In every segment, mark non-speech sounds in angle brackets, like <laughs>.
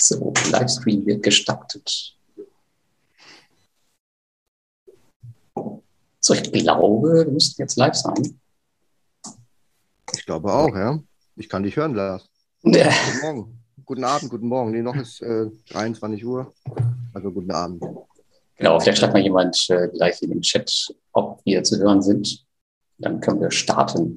So, Livestream wird gestartet. So, ich glaube, wir müssten jetzt live sein. Ich glaube auch, ja. Ich kann dich hören, Lars. Ja. Guten Morgen. Guten Abend, guten Morgen. Nee, noch ist äh, 23 Uhr. Also guten Abend. Genau, vielleicht schreibt mal jemand äh, gleich in den Chat, ob wir zu hören sind. Dann können wir starten.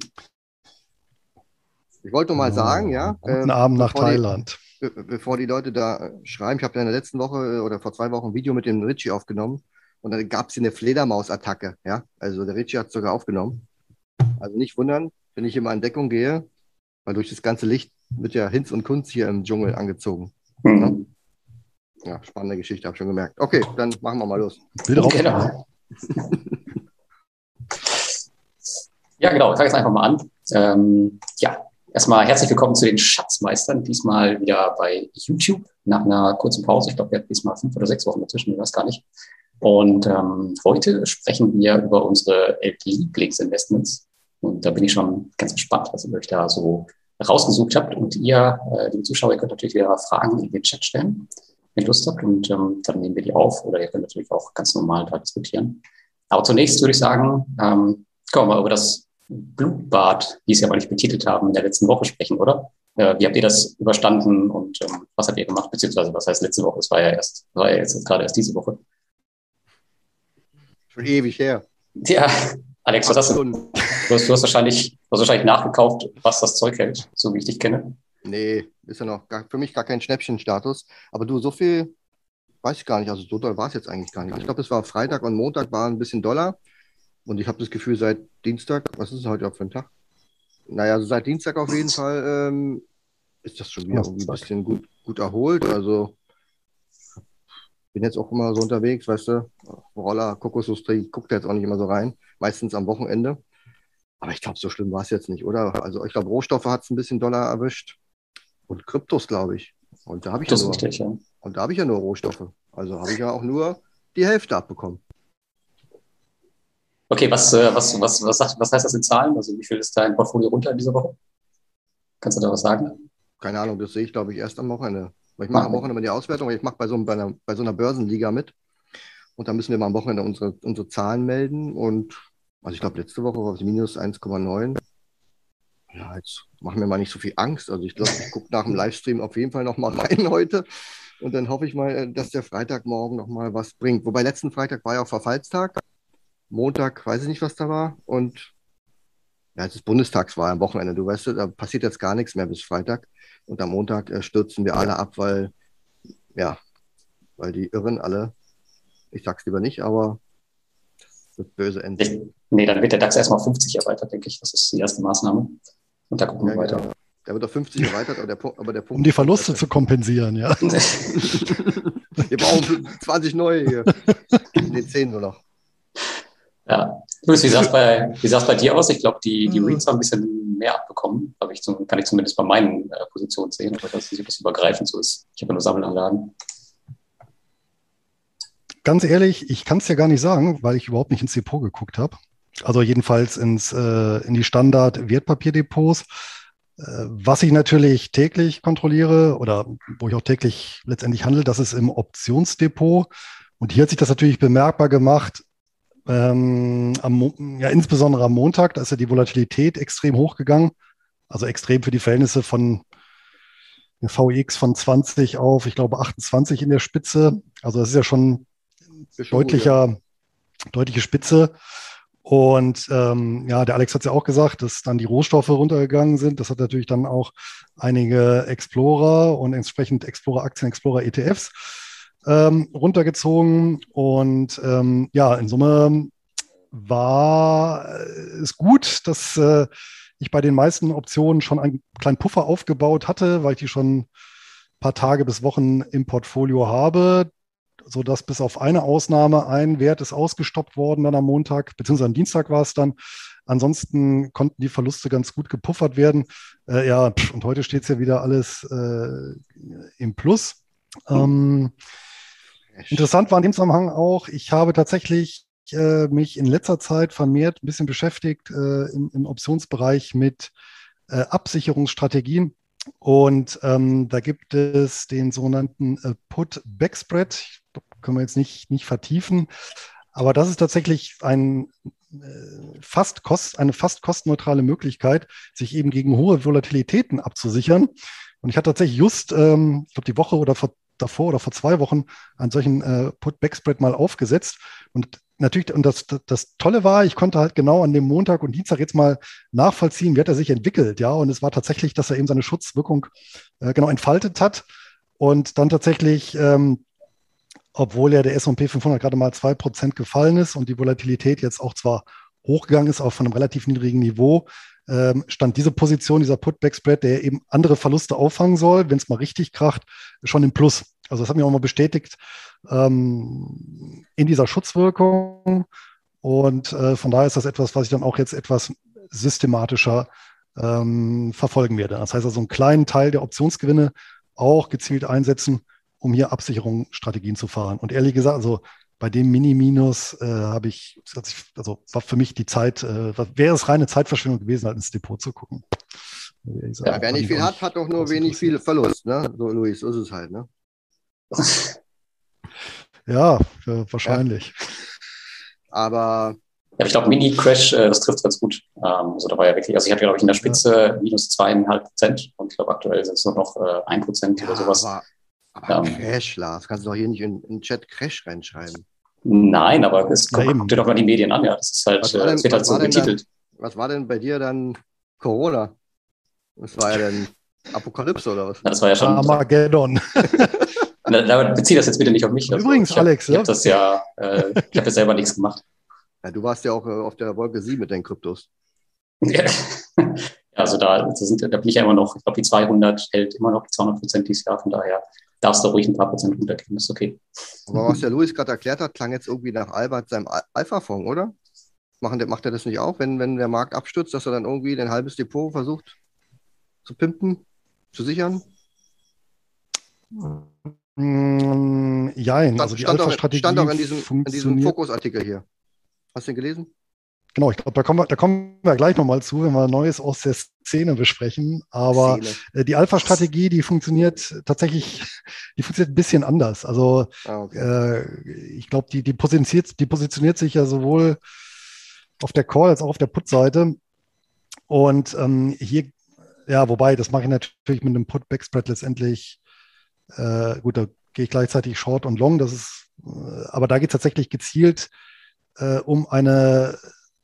Ich wollte nur mal sagen, ja. Guten äh, Abend nach Thailand. Be- bevor die Leute da schreiben, ich habe ja in der letzten Woche äh, oder vor zwei Wochen ein Video mit dem Richie aufgenommen und dann gab es hier eine Fledermausattacke, ja. Also der Richie hat es sogar aufgenommen. Also nicht wundern, wenn ich immer in Deckung gehe, weil durch das ganze Licht wird ja Hinz und Kunz hier im Dschungel angezogen. Mhm. Ja, spannende Geschichte, habe schon gemerkt. Okay, dann machen wir mal los. Bilder auf. Genau. <laughs> Ja, genau, ich fange jetzt einfach mal an. Ähm, ja, erstmal herzlich willkommen zu den Schatzmeistern. Diesmal wieder bei YouTube nach einer kurzen Pause. Ich glaube, wir hatten diesmal fünf oder sechs Wochen dazwischen, ich weiß gar nicht. Und ähm, heute sprechen wir über unsere Lieblingsinvestments. Und da bin ich schon ganz gespannt, was ihr euch da so rausgesucht habt. Und ihr, äh, liebe Zuschauer, ihr könnt natürlich wieder Fragen in den Chat stellen, wenn ihr Lust habt. Und ähm, dann nehmen wir die auf. Oder ihr könnt natürlich auch ganz normal da diskutieren. Aber zunächst würde ich sagen, ähm, können wir mal über das Blutbad, wie Sie aber nicht betitelt haben, in der letzten Woche sprechen, oder? Äh, wie habt ihr das überstanden und ähm, was habt ihr gemacht? Beziehungsweise, was heißt letzte Woche? Es war ja erst, war ja jetzt gerade erst diese Woche. Schon ewig her. Ja, Alex, was hast du? Du hast, du hast wahrscheinlich, du hast wahrscheinlich nachgekauft, was das Zeug hält, so wie ich dich kenne. Nee, ist ja noch gar, für mich gar kein Schnäppchenstatus. Aber du, so viel weiß ich gar nicht. Also so doll war es jetzt eigentlich gar nicht. Ich glaube, es war Freitag und Montag war ein bisschen doller. Und ich habe das Gefühl, seit Dienstag, was ist es heute für ein Tag? Naja, also seit Dienstag auf jeden Fall ähm, ist das schon wieder irgendwie ein bisschen gut, gut erholt. Also bin jetzt auch immer so unterwegs, weißt du, Roller, Kokosindustrie, guckt da jetzt auch nicht immer so rein, meistens am Wochenende. Aber ich glaube, so schlimm war es jetzt nicht, oder? Also ich glaube, Rohstoffe hat es ein bisschen doller erwischt. Und Kryptos, glaube ich. Und da habe ich ja nur, richtig, ja. und da habe ich ja nur Rohstoffe. Also habe ich ja auch nur die Hälfte abbekommen. Okay, was, äh, was, was, was, sagt, was heißt das in Zahlen? Also wie viel ist dein Portfolio runter in dieser Woche? Kannst du da was sagen? Keine Ahnung, das sehe ich, glaube ich, erst am Wochenende. Weil ich mache am. Wochenende mal die Auswertung, ich mache bei so, bei, einer, bei so einer Börsenliga mit. Und da müssen wir mal am Wochenende unsere, unsere Zahlen melden. Und also ich glaube, letzte Woche war es minus 1,9. Ja, jetzt machen wir mal nicht so viel Angst. Also ich glaube, ich gucke nach dem Livestream auf jeden Fall nochmal rein <laughs> heute. Und dann hoffe ich mal, äh, dass der Freitagmorgen nochmal was bringt. Wobei letzten Freitag war ja auch Verfallstag. Montag weiß ich nicht, was da war. Und ja, es ist Bundestagswahl am Wochenende. Du weißt, da passiert jetzt gar nichts mehr bis Freitag. Und am Montag äh, stürzen wir alle ab, weil, ja, weil die Irren alle, ich sag's lieber nicht, aber das wird böse enden. Ich, nee, dann wird der DAX erstmal 50 erweitert, denke ich. Das ist die erste Maßnahme. Und da gucken wir Ja, weiter. genau. Der wird auf 50 <laughs> erweitert, aber der, Punkt- aber der Punkt. Um die Verluste zu kompensieren, ja. <laughs> Wir brauchen 20 neue hier. Nee, 10 nur noch. Ja. Luis, wie sah es <laughs> bei, wie sah's bei dir aus? Ich glaube, die, die Mhm. Reads haben ein bisschen mehr abbekommen. Ich zum, kann ich zumindest bei meinen äh, Positionen sehen. Aber ich weiß nicht, ob das übergreifend so ist. Ich habe ja nur Sammelanlagen. Ganz ehrlich, ich kann es ja gar nicht sagen, weil ich überhaupt nicht ins Depot geguckt habe. Also jedenfalls ins, äh, in die Standard-Wertpapierdepots. Äh, was ich natürlich täglich kontrolliere oder wo ich auch täglich letztendlich handle, das ist im Optionsdepot. Und hier hat sich das natürlich bemerkbar gemacht, ähm, am, ja, insbesondere am Montag, da ist ja die Volatilität extrem hochgegangen. Also extrem für die Verhältnisse von VX von 20 auf, ich glaube, 28 in der Spitze. Also das ist ja schon gut, deutlicher, deutliche Spitze. Und ähm, ja, der Alex hat es ja auch gesagt, dass dann die Rohstoffe runtergegangen sind. Das hat natürlich dann auch einige Explorer und entsprechend Explorer-Aktien, Explorer-ETFs ähm, runtergezogen. Und ähm, ja, in Summe war es gut, dass äh, ich bei den meisten Optionen schon einen kleinen Puffer aufgebaut hatte, weil ich die schon ein paar Tage bis Wochen im Portfolio habe so dass bis auf eine Ausnahme ein Wert ist ausgestoppt worden dann am Montag, beziehungsweise am Dienstag war es dann. Ansonsten konnten die Verluste ganz gut gepuffert werden. Äh, ja, und heute steht es ja wieder alles äh, im Plus. Ähm, interessant war in dem Zusammenhang auch, ich habe tatsächlich äh, mich in letzter Zeit vermehrt ein bisschen beschäftigt äh, im, im Optionsbereich mit äh, Absicherungsstrategien. Und ähm, da gibt es den sogenannten äh, Put-Backspread. Können wir jetzt nicht, nicht vertiefen. Aber das ist tatsächlich ein, äh, fast kost, eine fast kostenneutrale Möglichkeit, sich eben gegen hohe Volatilitäten abzusichern. Und ich hatte tatsächlich just, ähm, ich glaube, die Woche oder vor, davor oder vor zwei Wochen einen solchen äh, Put-Backspread mal aufgesetzt. Und natürlich, und das, das Tolle war, ich konnte halt genau an dem Montag und Dienstag jetzt mal nachvollziehen, wie hat er sich entwickelt, ja. Und es war tatsächlich, dass er eben seine Schutzwirkung äh, genau entfaltet hat und dann tatsächlich, ähm, obwohl ja der S&P 500 gerade mal zwei Prozent gefallen ist und die Volatilität jetzt auch zwar hochgegangen ist, aber von einem relativ niedrigen Niveau, ähm, stand diese Position, dieser Put-Back-Spread, der eben andere Verluste auffangen soll, wenn es mal richtig kracht, schon im Plus. Also das hat mir auch mal bestätigt ähm, in dieser Schutzwirkung. Und äh, von daher ist das etwas, was ich dann auch jetzt etwas systematischer ähm, verfolgen werde. Das heißt also einen kleinen Teil der Optionsgewinne auch gezielt einsetzen, um hier Absicherungsstrategien zu fahren. Und ehrlich gesagt, also bei dem Mini-Minus äh, habe ich, also war für mich die Zeit, äh, wäre es reine Zeitverschwendung gewesen, halt ins Depot zu gucken. Ja, wer nicht viel hat, hat doch nur wenig viel Verlust, ne? So, Luis, so ist es halt, ne? <laughs> ja, wahrscheinlich. Ja. Aber. Ja, ich glaube, Mini-Crash, äh, das trifft ganz gut. Ähm, also da war ja wirklich, also ich hatte, glaube ich, in der Spitze ja. minus zweieinhalb Prozent und ich glaube, aktuell sind es nur noch äh, ein Prozent ja, oder sowas. Aber, aber ähm, Crash, Lars, kannst du doch hier nicht in den Chat Crash reinschreiben. Nein, aber es ja, kommt dir doch mal die Medien an, ja. Das ist halt, was denn, es wird halt so betitelt. Dann, was war denn bei dir dann Corona? Was war ja dann Apokalypse oder was? Na, das war ja schon. Armageddon. <laughs> da, bezieh das jetzt bitte nicht auf mich. Also, Übrigens, ich hab, Alex, ich habe das ja, äh, ich habe ja selber nichts gemacht. Ja, du warst ja auch äh, auf der Wolke 7 mit deinen Kryptos. <laughs> ja, also da, da, sind, da bin ich ja immer noch, ich glaube, die 200 hält immer noch 200 Prozent dieses Jahr, von daher darfst du ruhig ein paar Prozent runtergehen, das ist okay. Aber was der Luis gerade erklärt hat, klang jetzt irgendwie nach Albert seinem Alpha-Fonds, oder? Machen, macht er das nicht auch, wenn, wenn der Markt abstürzt, dass er dann irgendwie ein halbes Depot versucht zu pimpen, zu sichern? Mm, jein, also die Alpha-Strategie stand auch in diesem, in diesem Fokusartikel hier. Hast du den gelesen? Genau, ich glaube, da kommen wir, da kommen wir gleich nochmal zu, wenn wir Neues aus der Szene besprechen. Aber Szene. Äh, die Alpha-Strategie, die funktioniert tatsächlich, <laughs> die funktioniert ein bisschen anders. Also ah, okay. äh, ich glaube, die, die, positioniert, die positioniert sich ja sowohl auf der Call als auch auf der Put-Seite. Und ähm, hier, ja, wobei, das mache ich natürlich mit einem Put-Backspread letztendlich. Äh, gut, da gehe ich gleichzeitig Short und Long. Das ist, äh, aber da geht es tatsächlich gezielt äh, um eine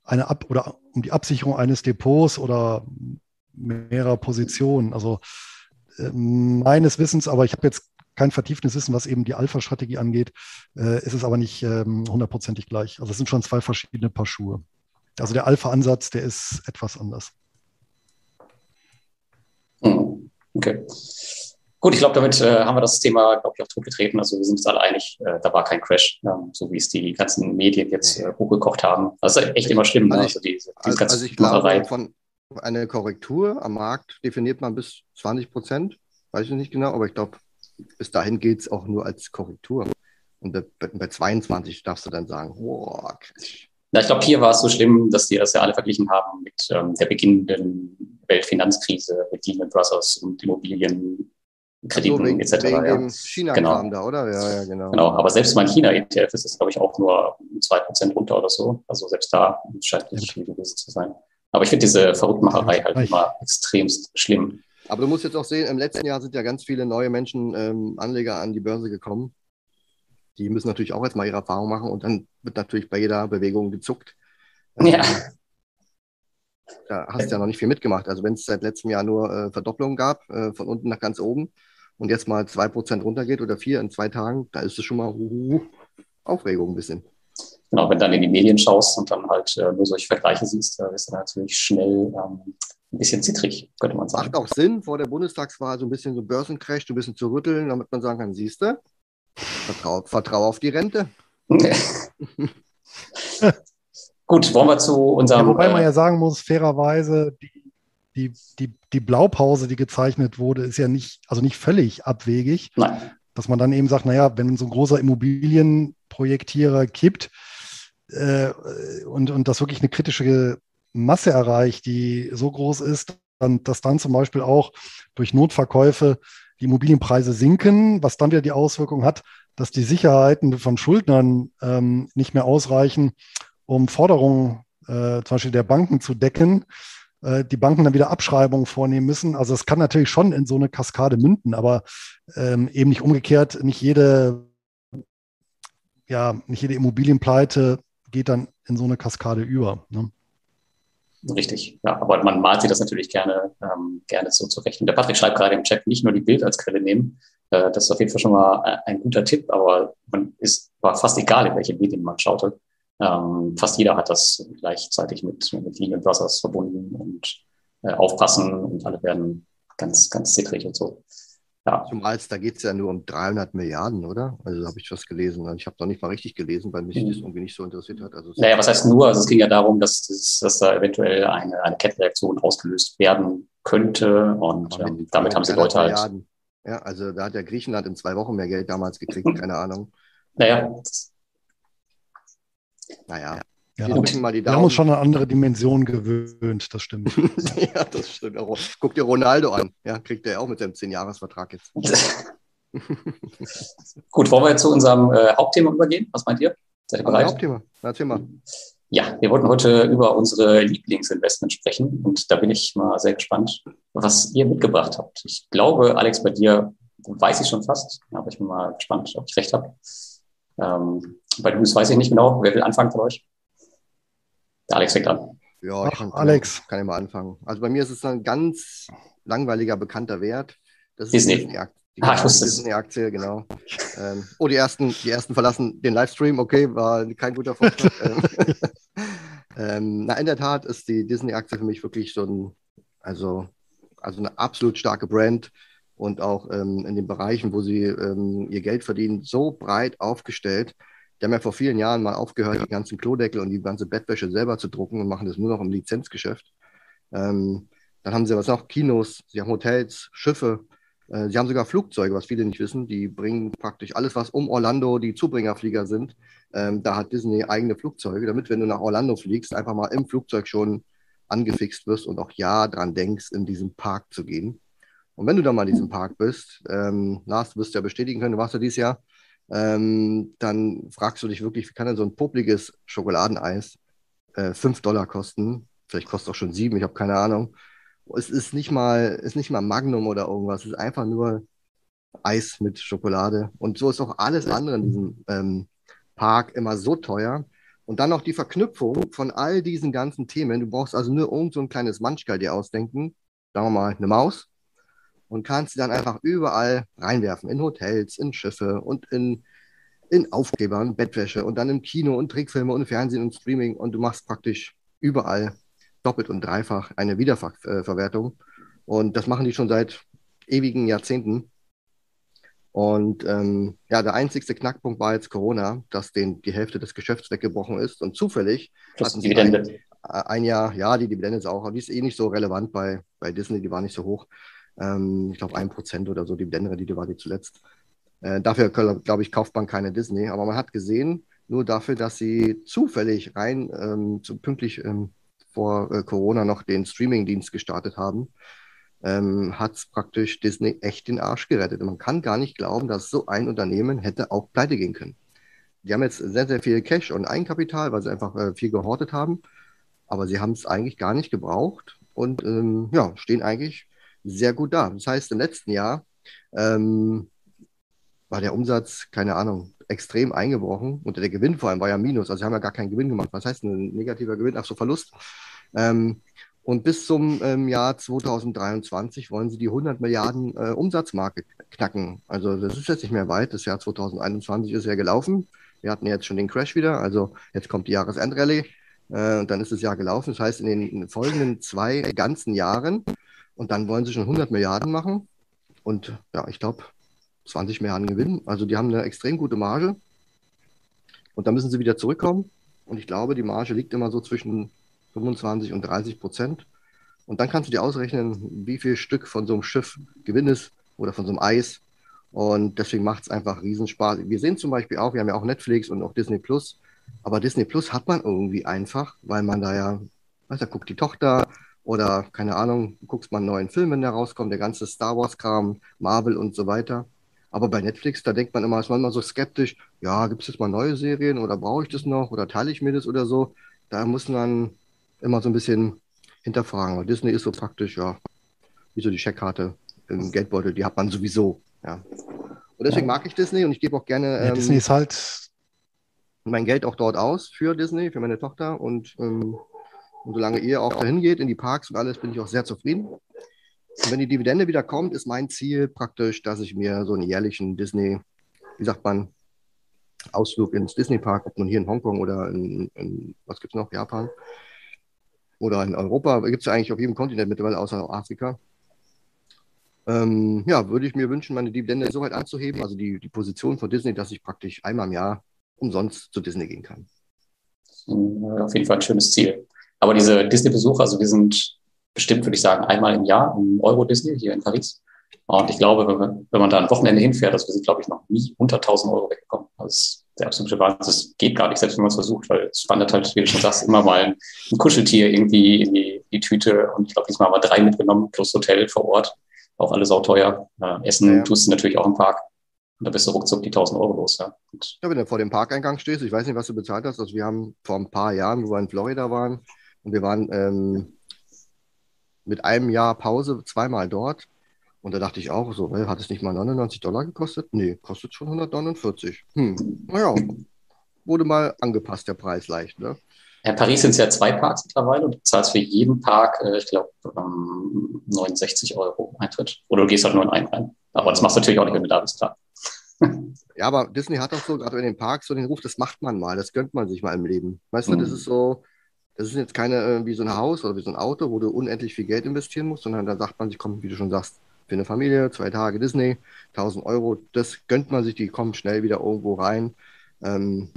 eine Ab oder um die Absicherung eines Depots oder mehrerer Positionen. Also äh, meines Wissens, aber ich habe jetzt kein vertieftes Wissen, was eben die Alpha-Strategie angeht, äh, ist es aber nicht ähm, hundertprozentig gleich. Also es sind schon zwei verschiedene Paar Schuhe. Also der Alpha-Ansatz, der ist etwas anders. Hm, okay. Gut, ich glaube, damit äh, haben wir das Thema, glaube ich, auch totgetreten. Also wir sind uns alle einig, äh, da war kein Crash, ähm, so wie es die ganzen Medien jetzt äh, hochgekocht haben. Das ist echt immer schlimm. Also, ne? also, die, diese also, ganze also ich glaube, von eine Korrektur am Markt definiert man bis 20 Prozent, weiß ich nicht genau, aber ich glaube, bis dahin geht es auch nur als Korrektur. Und bei, bei 22 darfst du dann sagen, boah, Crash. Na, ich glaube, hier war es so schlimm, dass die das ja alle verglichen haben mit ähm, der beginnenden Weltfinanzkrise, mit Lehman Brothers und Immobilien Krediten wegen, etc. Wegen ja. dem China-Kram genau. da, oder? Ja, ja, genau. Genau, aber selbst mein China-ETF ist es, glaube ich, auch nur 2% runter oder so. Also selbst da scheint nicht viel gewesen zu sein. Aber ich finde diese Verrücktmacherei halt immer extremst schlimm. Aber du musst jetzt auch sehen, im letzten Jahr sind ja ganz viele neue Menschen, ähm, Anleger an die Börse gekommen. Die müssen natürlich auch erstmal ihre Erfahrung machen und dann wird natürlich bei jeder Bewegung gezuckt. Ja. Da hast du ja noch nicht viel mitgemacht. Also wenn es seit letztem Jahr nur äh, Verdopplungen gab, äh, von unten nach ganz oben, und jetzt mal 2% runtergeht oder 4 in zwei Tagen, da ist es schon mal uh, Aufregung ein bisschen. Genau, wenn du dann in die Medien schaust und dann halt äh, nur solche Vergleiche siehst, da ist dann natürlich schnell ähm, ein bisschen zittrig, könnte man sagen. Macht auch Sinn, vor der Bundestagswahl so ein bisschen so Börsencrash, ein bisschen zu rütteln, damit man sagen kann, siehst du, vertrau, vertrau auf die Rente. <laughs> <laughs> Gut, wollen wir zu unserem. Ja, wobei man äh, ja sagen muss, fairerweise, die die, die, die Blaupause, die gezeichnet wurde, ist ja nicht, also nicht völlig abwegig. Nein. Dass man dann eben sagt, naja, wenn so ein großer Immobilienprojektierer kippt äh, und, und das wirklich eine kritische Masse erreicht, die so groß ist, dann, dass dann zum Beispiel auch durch Notverkäufe die Immobilienpreise sinken, was dann wieder die Auswirkung hat, dass die Sicherheiten von Schuldnern ähm, nicht mehr ausreichen, um Forderungen äh, zum Beispiel der Banken zu decken, äh, die Banken dann wieder Abschreibungen vornehmen müssen. Also es kann natürlich schon in so eine Kaskade münden, aber ähm, eben nicht umgekehrt, nicht jede, ja, nicht jede Immobilienpleite geht dann in so eine Kaskade über. Ne? Richtig, ja, aber man malt sich das natürlich gerne, ähm, gerne so zurecht. Und der Patrick schreibt gerade im Chat, nicht nur die Bild als Quelle nehmen. Äh, das ist auf jeden Fall schon mal ein guter Tipp, aber man ist, war fast egal, in welche Medien man schaute. Ähm, fast jeder hat das gleichzeitig mit, mit Lehman Brothers verbunden und äh, aufpassen und alle werden ganz, ganz zittrig und so. Ja. Zumal da geht es ja nur um 300 Milliarden, oder? Also habe ich was gelesen. Ich habe noch nicht mal richtig gelesen, weil mich mhm. das irgendwie nicht so interessiert hat. Also naja, was heißt nur? Also es ging ja darum, dass, dass, dass da eventuell eine, eine Kettenreaktion ausgelöst werden könnte und ähm, damit haben sie Leute halt. Milliarden. Ja, also da hat ja Griechenland in zwei Wochen mehr Geld damals gekriegt, keine Ahnung. Naja. Naja. Ja, wir, wir haben uns schon eine andere Dimension gewöhnt, das stimmt. <laughs> ja, das stimmt. Guck dir Ronaldo an. Ja, kriegt er auch mit seinem 10-Jahres-Vertrag jetzt. <laughs> Gut, wollen wir jetzt zu unserem äh, Hauptthema übergehen? Was meint ihr? Seid ihr bereit? Hauptthema, erzähl mal. Ja, wir wollten heute über unsere Lieblingsinvestments sprechen und da bin ich mal sehr gespannt, was ihr mitgebracht habt. Ich glaube, Alex, bei dir weiß ich schon fast, aber ich bin mal gespannt, ob ich recht habe. Ähm, bei Luis weiß ich nicht genau. Wer will anfangen von euch? Der Alex fängt an. Ja, ich kann, Alex. Kann ich mal anfangen. Also bei mir ist es ein ganz langweiliger, bekannter Wert. Das ist Disney. Die Disney-Aktie. Ah, ich wusste Disney-Aktie, genau. ähm, oh, die ersten, die ersten verlassen den Livestream. Okay, war kein guter Vorschlag. <laughs> <laughs> ähm, na, in der Tat ist die Disney-Aktie für mich wirklich so ein, also, also eine absolut starke Brand und auch ähm, in den Bereichen, wo sie ähm, ihr Geld verdienen, so breit aufgestellt, die haben ja vor vielen Jahren mal aufgehört, die ganzen Klodeckel und die ganze Bettwäsche selber zu drucken und machen das nur noch im Lizenzgeschäft. Ähm, dann haben sie was noch, Kinos, sie haben Hotels, Schiffe, äh, sie haben sogar Flugzeuge, was viele nicht wissen. Die bringen praktisch alles, was um Orlando die Zubringerflieger sind. Ähm, da hat Disney eigene Flugzeuge, damit, wenn du nach Orlando fliegst, einfach mal im Flugzeug schon angefixt wirst und auch ja dran denkst, in diesen Park zu gehen. Und wenn du dann mal in diesem Park bist, ähm, Lars, du wirst ja bestätigen können, du warst ja dieses Jahr, ähm, dann fragst du dich wirklich, wie kann denn so ein popliges Schokoladeneis äh, 5 Dollar kosten? Vielleicht kostet auch schon 7, ich habe keine Ahnung. Es ist nicht mal, ist nicht mal Magnum oder irgendwas, es ist einfach nur Eis mit Schokolade. Und so ist auch alles andere in diesem ähm, Park immer so teuer. Und dann noch die Verknüpfung von all diesen ganzen Themen. Du brauchst also nur irgend so ein kleines Manschkal dir ausdenken. Sagen wir mal eine Maus und kannst sie dann einfach überall reinwerfen. In Hotels, in Schiffe und in, in Aufkleber und Bettwäsche und dann im Kino und Trickfilme und Fernsehen und Streaming und du machst praktisch überall doppelt und dreifach eine Wiederverwertung. Und das machen die schon seit ewigen Jahrzehnten. Und ähm, ja, der einzigste Knackpunkt war jetzt Corona, dass denen die Hälfte des Geschäfts weggebrochen ist. Und zufällig Plus hatten sie ein, ein, Jahr, ja, die Dividende ist auch, aber die ist eh nicht so relevant bei, bei Disney, die war nicht so hoch. Ähm, ich glaube, ein Prozent oder so Dividendenrendite war die zuletzt. Äh, dafür, glaube ich, kauft man keine Disney. Aber man hat gesehen, nur dafür, dass sie zufällig rein ähm, so pünktlich ähm, vor äh, Corona noch den Streaming-Dienst gestartet haben, ähm, hat es praktisch Disney echt den Arsch gerettet. Und man kann gar nicht glauben, dass so ein Unternehmen hätte auch pleite gehen können. Die haben jetzt sehr, sehr viel Cash und Eigenkapital, weil sie einfach äh, viel gehortet haben. Aber sie haben es eigentlich gar nicht gebraucht und ähm, ja, stehen eigentlich sehr gut da. Das heißt, im letzten Jahr ähm, war der Umsatz, keine Ahnung, extrem eingebrochen und der Gewinn vor allem war ja Minus. Also sie haben ja gar keinen Gewinn gemacht. Was heißt ein negativer Gewinn? Ach so, Verlust. Ähm, und bis zum ähm, Jahr 2023 wollen sie die 100 Milliarden äh, Umsatzmarke knacken. Also das ist jetzt nicht mehr weit. Das Jahr 2021 ist ja gelaufen. Wir hatten jetzt schon den Crash wieder. Also jetzt kommt die Jahresendrallye äh, und dann ist das Jahr gelaufen. Das heißt, in den folgenden zwei ganzen Jahren und dann wollen sie schon 100 Milliarden machen und ja, ich glaube 20 Milliarden gewinnen. Also die haben eine extrem gute Marge. Und dann müssen sie wieder zurückkommen. Und ich glaube, die Marge liegt immer so zwischen 25 und 30 Prozent. Und dann kannst du dir ausrechnen, wie viel Stück von so einem Schiff Gewinn ist oder von so einem Eis. Und deswegen macht es einfach Riesenspaß. Wir sehen zum Beispiel auch, wir haben ja auch Netflix und auch Disney Plus. Aber Disney Plus hat man irgendwie einfach, weil man da ja, weißt du, guckt die Tochter Oder keine Ahnung, du guckst mal einen neuen Film, wenn der rauskommt, der ganze Star Wars-Kram, Marvel und so weiter. Aber bei Netflix, da denkt man immer, ist man immer so skeptisch, ja, gibt es jetzt mal neue Serien oder brauche ich das noch oder teile ich mir das oder so. Da muss man immer so ein bisschen hinterfragen. Weil Disney ist so praktisch, ja, wie so die Checkkarte im Geldbeutel, die hat man sowieso. Ja. Und deswegen mag ich Disney und ich gebe auch gerne. Ja, ähm, Disney ist halt. Mein Geld auch dort aus für Disney, für meine Tochter. Und, ähm, und solange ihr auch dahin geht, in die Parks und alles, bin ich auch sehr zufrieden. Und wenn die Dividende wieder kommt, ist mein Ziel praktisch, dass ich mir so einen jährlichen Disney, wie sagt man, Ausflug ins Disney Park, ob nun hier in Hongkong oder in, in was gibt es noch, Japan oder in Europa, gibt es ja eigentlich auf jedem Kontinent mittlerweile außer Afrika. Ähm, ja, würde ich mir wünschen, meine Dividende so weit anzuheben, also die, die Position von Disney, dass ich praktisch einmal im Jahr umsonst zu Disney gehen kann. Auf jeden Fall ein schönes Ziel. Aber diese Disney-Besucher, also wir sind bestimmt, würde ich sagen, einmal im Jahr im Euro Disney hier in Paris. Und ich glaube, wenn man, wenn man da ein Wochenende hinfährt, also wir sind, glaube ich, noch nie unter 1000 Euro weggekommen. Das ist der absolute Wahnsinn. Das geht gar nicht, selbst wenn man es versucht, weil es wandert halt, wie du schon sagst, immer mal ein, Kuscheltier irgendwie in die, die Tüte. Und ich glaube, diesmal haben wir drei mitgenommen, plus Hotel vor Ort. Auch alles sauteuer. Äh, Essen ja. tust du natürlich auch im Park. Und da bist du ruckzuck die 1000 Euro los. Ja. ja, wenn du vor dem Parkeingang stehst, ich weiß nicht, was du bezahlt hast. Also wir haben vor ein paar Jahren, wo wir in Florida waren, und wir waren ähm, mit einem Jahr Pause zweimal dort. Und da dachte ich auch so, hat es nicht mal 99 Dollar gekostet? Nee, kostet schon 149. Hm, naja, wurde mal angepasst, der Preis leicht. Ne? In Paris sind es ja zwei Parks mittlerweile und du zahlst für jeden Park, äh, ich glaube, ähm, 69 Euro Eintritt. Oder du gehst halt nur in einen rein. Aber das machst du natürlich auch nicht, wenn du da bist, klar. <laughs> ja, aber Disney hat auch so, gerade in den Parks, so den Ruf, das macht man mal, das gönnt man sich mal im Leben. Weißt mhm. du, das mhm. ist so, das ist jetzt keine äh, wie so ein Haus oder wie so ein Auto, wo du unendlich viel Geld investieren musst, sondern da sagt man sich, komm, wie du schon sagst, für eine Familie, zwei Tage Disney, 1000 Euro, das gönnt man sich, die kommen schnell wieder irgendwo rein. Ähm,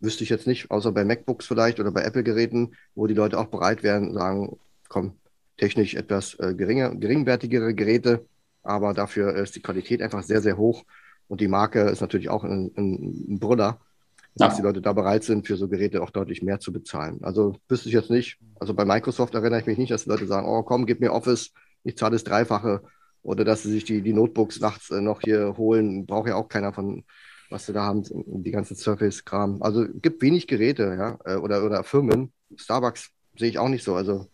wüsste ich jetzt nicht, außer bei MacBooks vielleicht oder bei Apple-Geräten, wo die Leute auch bereit wären, sagen, komm, technisch etwas äh, geringer, geringwertigere Geräte, aber dafür ist die Qualität einfach sehr, sehr hoch und die Marke ist natürlich auch ein, ein, ein Brüller dass die Leute da bereit sind, für so Geräte auch deutlich mehr zu bezahlen. Also wüsste ich jetzt nicht. Also bei Microsoft erinnere ich mich nicht, dass die Leute sagen, oh komm, gib mir Office, ich zahle das Dreifache. Oder dass sie sich die, die Notebooks nachts äh, noch hier holen. Braucht ja auch keiner von, was sie da haben, die ganzen Surface-Kram. Also gibt wenig Geräte, ja, äh, oder, oder Firmen. Starbucks sehe ich auch nicht so. Also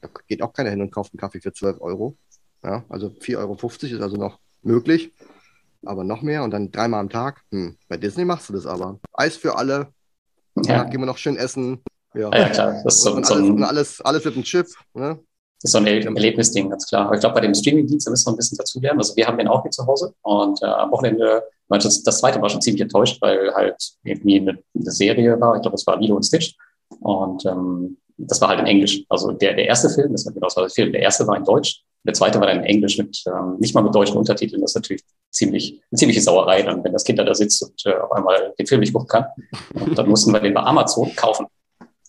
da geht auch keiner hin und kauft einen Kaffee für 12 Euro. Ja, also 4,50 Euro ist also noch möglich aber noch mehr und dann dreimal am Tag. Hm. Bei Disney machst du das aber. Eis für alle. Ja. Gehen wir noch schön essen. Ja, ja klar. Das ist so, und, alles, und alles, alles mit dem Chip. Ne? Das ist so ein Erlebnisding, ganz klar. Aber ich glaube, bei dem Streaming-Dienst, da müssen wir ein bisschen dazu lernen. Also wir haben den auch hier zu Hause und äh, am Wochenende, das, das zweite war schon ziemlich enttäuscht, weil halt irgendwie eine, eine Serie war. Ich glaube, das war Lilo und Stitch. Und ähm, das war halt in Englisch. Also der, der erste Film, das war genau das war der Film. Der erste war in Deutsch der zweite war dann in Englisch mit ähm, nicht mal mit deutschen Untertiteln. Das ist natürlich ziemlich, eine ziemliche Sauerei, dann, wenn das Kind da, da sitzt und äh, auf einmal den Film nicht gucken kann. Und dann mussten wir den bei Amazon kaufen.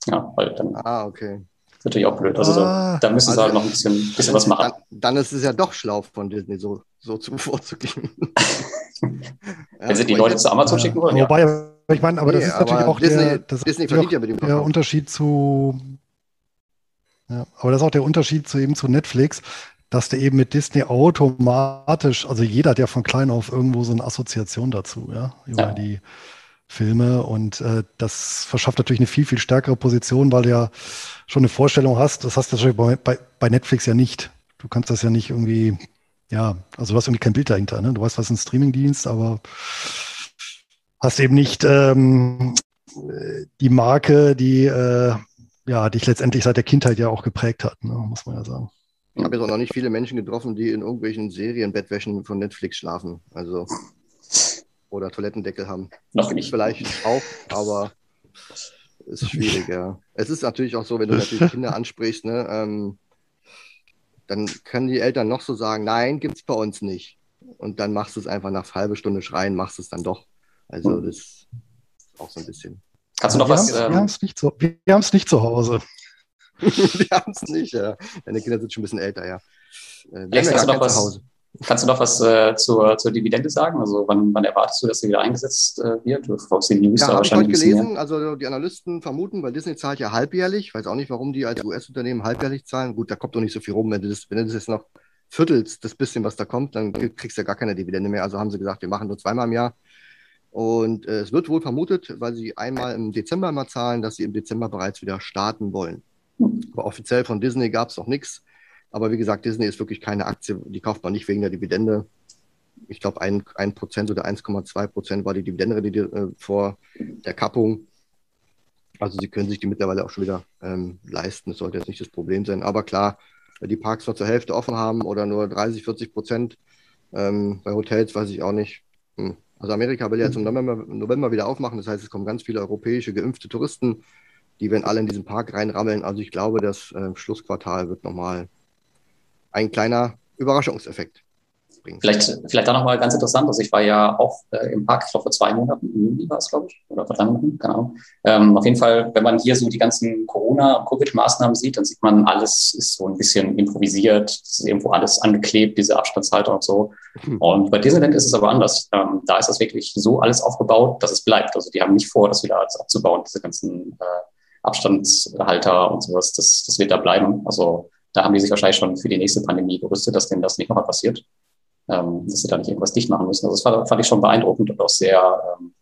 Ja, weil dann. Ah, okay. Ist natürlich auch blöd. Also so, ah. da müssen also, sie halt noch ein bisschen, bisschen was machen. Dann, dann, ist es ja doch schlau von Disney, so, so zu <laughs> vorzugehen. <laughs> wenn sie die Leute zu Amazon schicken wollen. Wobei, ja. ich meine, aber nee, das ist natürlich auch Disney, der, das Disney verdient ja mit dem der Unterschied zu ja, aber das ist auch der Unterschied zu eben zu Netflix dass der eben mit Disney automatisch, also jeder hat ja von klein auf irgendwo so eine Assoziation dazu, ja, über ja. die Filme und äh, das verschafft natürlich eine viel, viel stärkere Position, weil du ja schon eine Vorstellung hast, das hast du bei, bei, bei Netflix ja nicht. Du kannst das ja nicht irgendwie, ja, also du hast irgendwie kein Bild dahinter, ne? Du weißt, was ist ein Streamingdienst, aber hast eben nicht ähm, die Marke, die äh, ja, dich letztendlich seit der Kindheit ja auch geprägt hat, ne? muss man ja sagen. Ich habe jetzt auch noch nicht viele Menschen getroffen, die in irgendwelchen Serienbettwäschen von Netflix schlafen. Also oder Toilettendeckel haben. Noch nicht. Vielleicht auch, aber es ist schwierig, ja. Es ist natürlich auch so, wenn du <laughs> natürlich Kinder ansprichst, ne, ähm, dann können die Eltern noch so sagen, nein, gibt es bei uns nicht. Und dann machst du es einfach nach halbe Stunde schreien, machst es dann doch. Also das ist auch so ein bisschen. Kannst du noch wir was? Haben, ähm, wir haben es nicht, zu, nicht zu Hause. <laughs> wir haben es nicht, ja. Deine Kinder sind schon ein bisschen älter, ja. Äh, Alex, hast du was? Kannst du noch was äh, zur, zur Dividende sagen? Also wann, wann erwartest du, dass sie wieder eingesetzt äh, wird? Du die News ja, wahrscheinlich ich heute gelesen. Mehr. Also die Analysten vermuten, weil Disney zahlt ja halbjährlich. Ich weiß auch nicht, warum die als US-Unternehmen halbjährlich zahlen. Gut, da kommt doch nicht so viel rum. Wenn du das, wenn du das jetzt noch viertelst, das bisschen, was da kommt, dann kriegst du ja gar keine Dividende mehr. Also haben sie gesagt, wir machen nur zweimal im Jahr. Und äh, es wird wohl vermutet, weil sie einmal im Dezember mal zahlen, dass sie im Dezember bereits wieder starten wollen. Aber offiziell von Disney gab es noch nichts. Aber wie gesagt, Disney ist wirklich keine Aktie, die kauft man nicht wegen der Dividende. Ich glaube, ein, ein Prozent oder 1,2 Prozent war die Dividende die, äh, vor der Kappung. Also sie können sich die mittlerweile auch schon wieder ähm, leisten. Das sollte jetzt nicht das Problem sein. Aber klar, die Parks nur zur Hälfte offen haben oder nur 30, 40 Prozent. Ähm, bei Hotels weiß ich auch nicht. Hm. Also Amerika will jetzt im November, November wieder aufmachen. Das heißt, es kommen ganz viele europäische geimpfte Touristen. Die werden alle in diesen Park reinrammeln. Also ich glaube, das äh, Schlussquartal wird nochmal ein kleiner Überraschungseffekt bringen. Vielleicht, vielleicht da nochmal ganz interessant. Also ich war ja auch äh, im Park, ich glaube vor zwei Monaten, im Juni war es, glaube ich, oder vor drei Monaten, keine Ahnung. Ähm, auf jeden Fall, wenn man hier so die ganzen Corona- und Covid-Maßnahmen sieht, dann sieht man, alles ist so ein bisschen improvisiert, es ist irgendwo alles angeklebt, diese Abstandshalter und so. Mhm. Und bei Disneyland ist es aber anders. Ähm, da ist das wirklich so alles aufgebaut, dass es bleibt. Also die haben nicht vor, das wieder alles abzubauen, diese ganzen äh, Abstandshalter und sowas, das, das wird da bleiben. Also da haben die sich wahrscheinlich schon für die nächste Pandemie gerüstet, dass denen das nicht nochmal passiert ähm, dass sie da nicht irgendwas dicht machen müssen. Also das fand, fand ich schon beeindruckend und auch sehr ähm,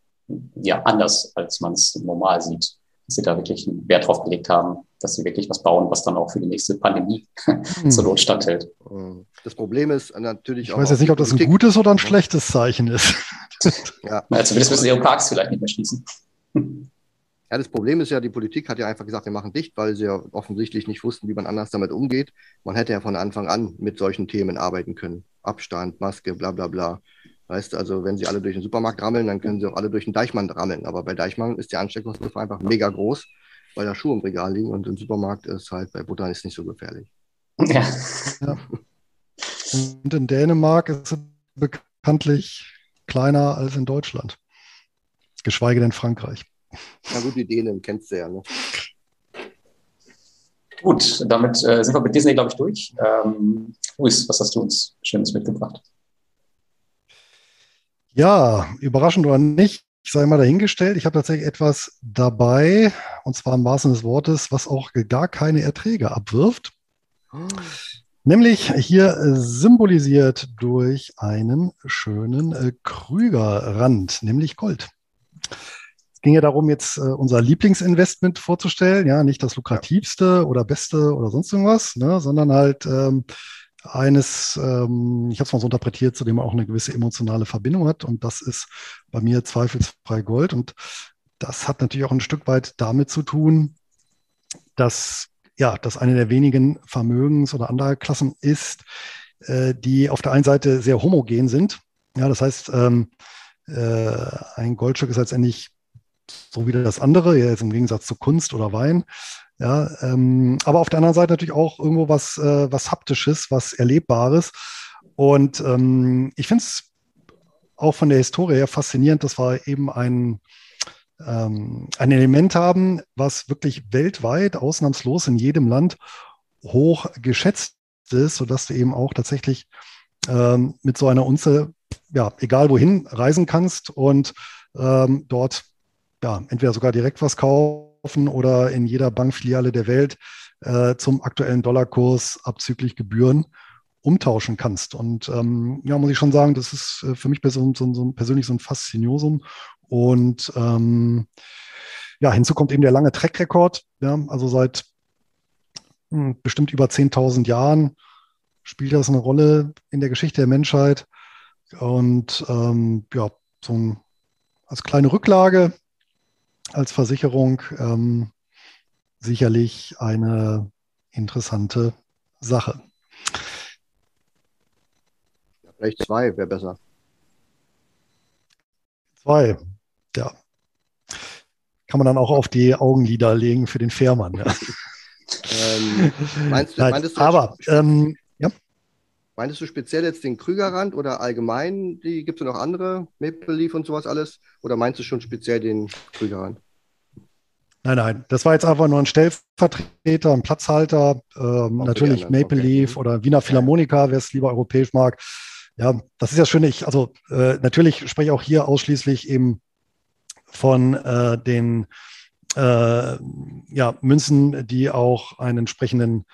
ja, anders, als man es normal sieht. Dass sie da wirklich einen Wert drauf gelegt haben, dass sie wirklich was bauen, was dann auch für die nächste Pandemie <laughs> hm. zur Not standhält. Hm. Das Problem ist natürlich ich auch. Ich weiß jetzt nicht, ob das ein gutes oder ein schlechtes Zeichen ist. ja. ja zumindest müssen sie ihre Parks vielleicht nicht mehr schließen. Ja, das Problem ist ja, die Politik hat ja einfach gesagt, wir machen dicht, weil sie ja offensichtlich nicht wussten, wie man anders damit umgeht. Man hätte ja von Anfang an mit solchen Themen arbeiten können. Abstand, Maske, bla bla bla. Weißt du, also wenn sie alle durch den Supermarkt rammeln, dann können sie auch alle durch den Deichmann rammeln. Aber bei Deichmann ist die Ansteckungsgefahr einfach mega groß, weil da Schuhe im Regal liegen und im Supermarkt ist halt bei Butter ist nicht so gefährlich. Ja. ja. Und in Dänemark ist es bekanntlich kleiner als in Deutschland. Geschweige denn Frankreich. Na gut, die Dänen kennst du ja. Ne? Gut, damit äh, sind wir mit Disney, glaube ich, durch. Ähm, Luis, was hast du uns Schönes mitgebracht? Ja, überraschend oder nicht, ich sei mal dahingestellt. Ich habe tatsächlich etwas dabei, und zwar im wahrsten des Wortes, was auch gar keine Erträge abwirft. Oh. Nämlich hier symbolisiert durch einen schönen äh, Krügerrand, nämlich Gold ging ja darum, jetzt äh, unser Lieblingsinvestment vorzustellen, ja, nicht das lukrativste oder beste oder sonst irgendwas, ne, sondern halt ähm, eines, ähm, ich habe es mal so interpretiert, zu dem man auch eine gewisse emotionale Verbindung hat. Und das ist bei mir zweifelsfrei Gold. Und das hat natürlich auch ein Stück weit damit zu tun, dass ja, das eine der wenigen Vermögens- oder andere Klassen ist, äh, die auf der einen Seite sehr homogen sind. Ja, das heißt, ähm, äh, ein Goldstück ist letztendlich so wie das andere, jetzt im Gegensatz zu Kunst oder Wein. Ja, ähm, aber auf der anderen Seite natürlich auch irgendwo was, äh, was Haptisches, was Erlebbares. Und ähm, ich finde es auch von der Historie her faszinierend, dass wir eben ein, ähm, ein Element haben, was wirklich weltweit, ausnahmslos in jedem Land hoch geschätzt ist, sodass du eben auch tatsächlich ähm, mit so einer Unze, ja, egal wohin, reisen kannst und ähm, dort ja, entweder sogar direkt was kaufen oder in jeder Bankfiliale der Welt äh, zum aktuellen Dollarkurs abzüglich Gebühren umtauschen kannst. Und ähm, ja, muss ich schon sagen, das ist äh, für mich so, so, so persönlich so ein Fasziniosum. Und ähm, ja, hinzu kommt eben der lange Track-Rekord. Ja, also seit hm, bestimmt über 10.000 Jahren spielt das eine Rolle in der Geschichte der Menschheit. Und ähm, ja, so ein, als kleine Rücklage als Versicherung ähm, sicherlich eine interessante Sache. vielleicht zwei wäre besser. Zwei, ja. Kann man dann auch auf die Augenlider legen für den Fährmann. Ja. ähm, meinst du <laughs> aber ähm, Meintest du speziell jetzt den Krügerrand oder allgemein, die gibt es noch andere, Maple Leaf und sowas alles? Oder meinst du schon speziell den Krügerrand? Nein, nein, das war jetzt einfach nur ein Stellvertreter, ein Platzhalter. Ähm, natürlich Maple okay, Leaf oder Wiener Philharmoniker, wer es lieber europäisch mag. Ja, das ist ja schön. Ich, also äh, natürlich spreche ich auch hier ausschließlich eben von äh, den äh, ja, Münzen, die auch einen entsprechenden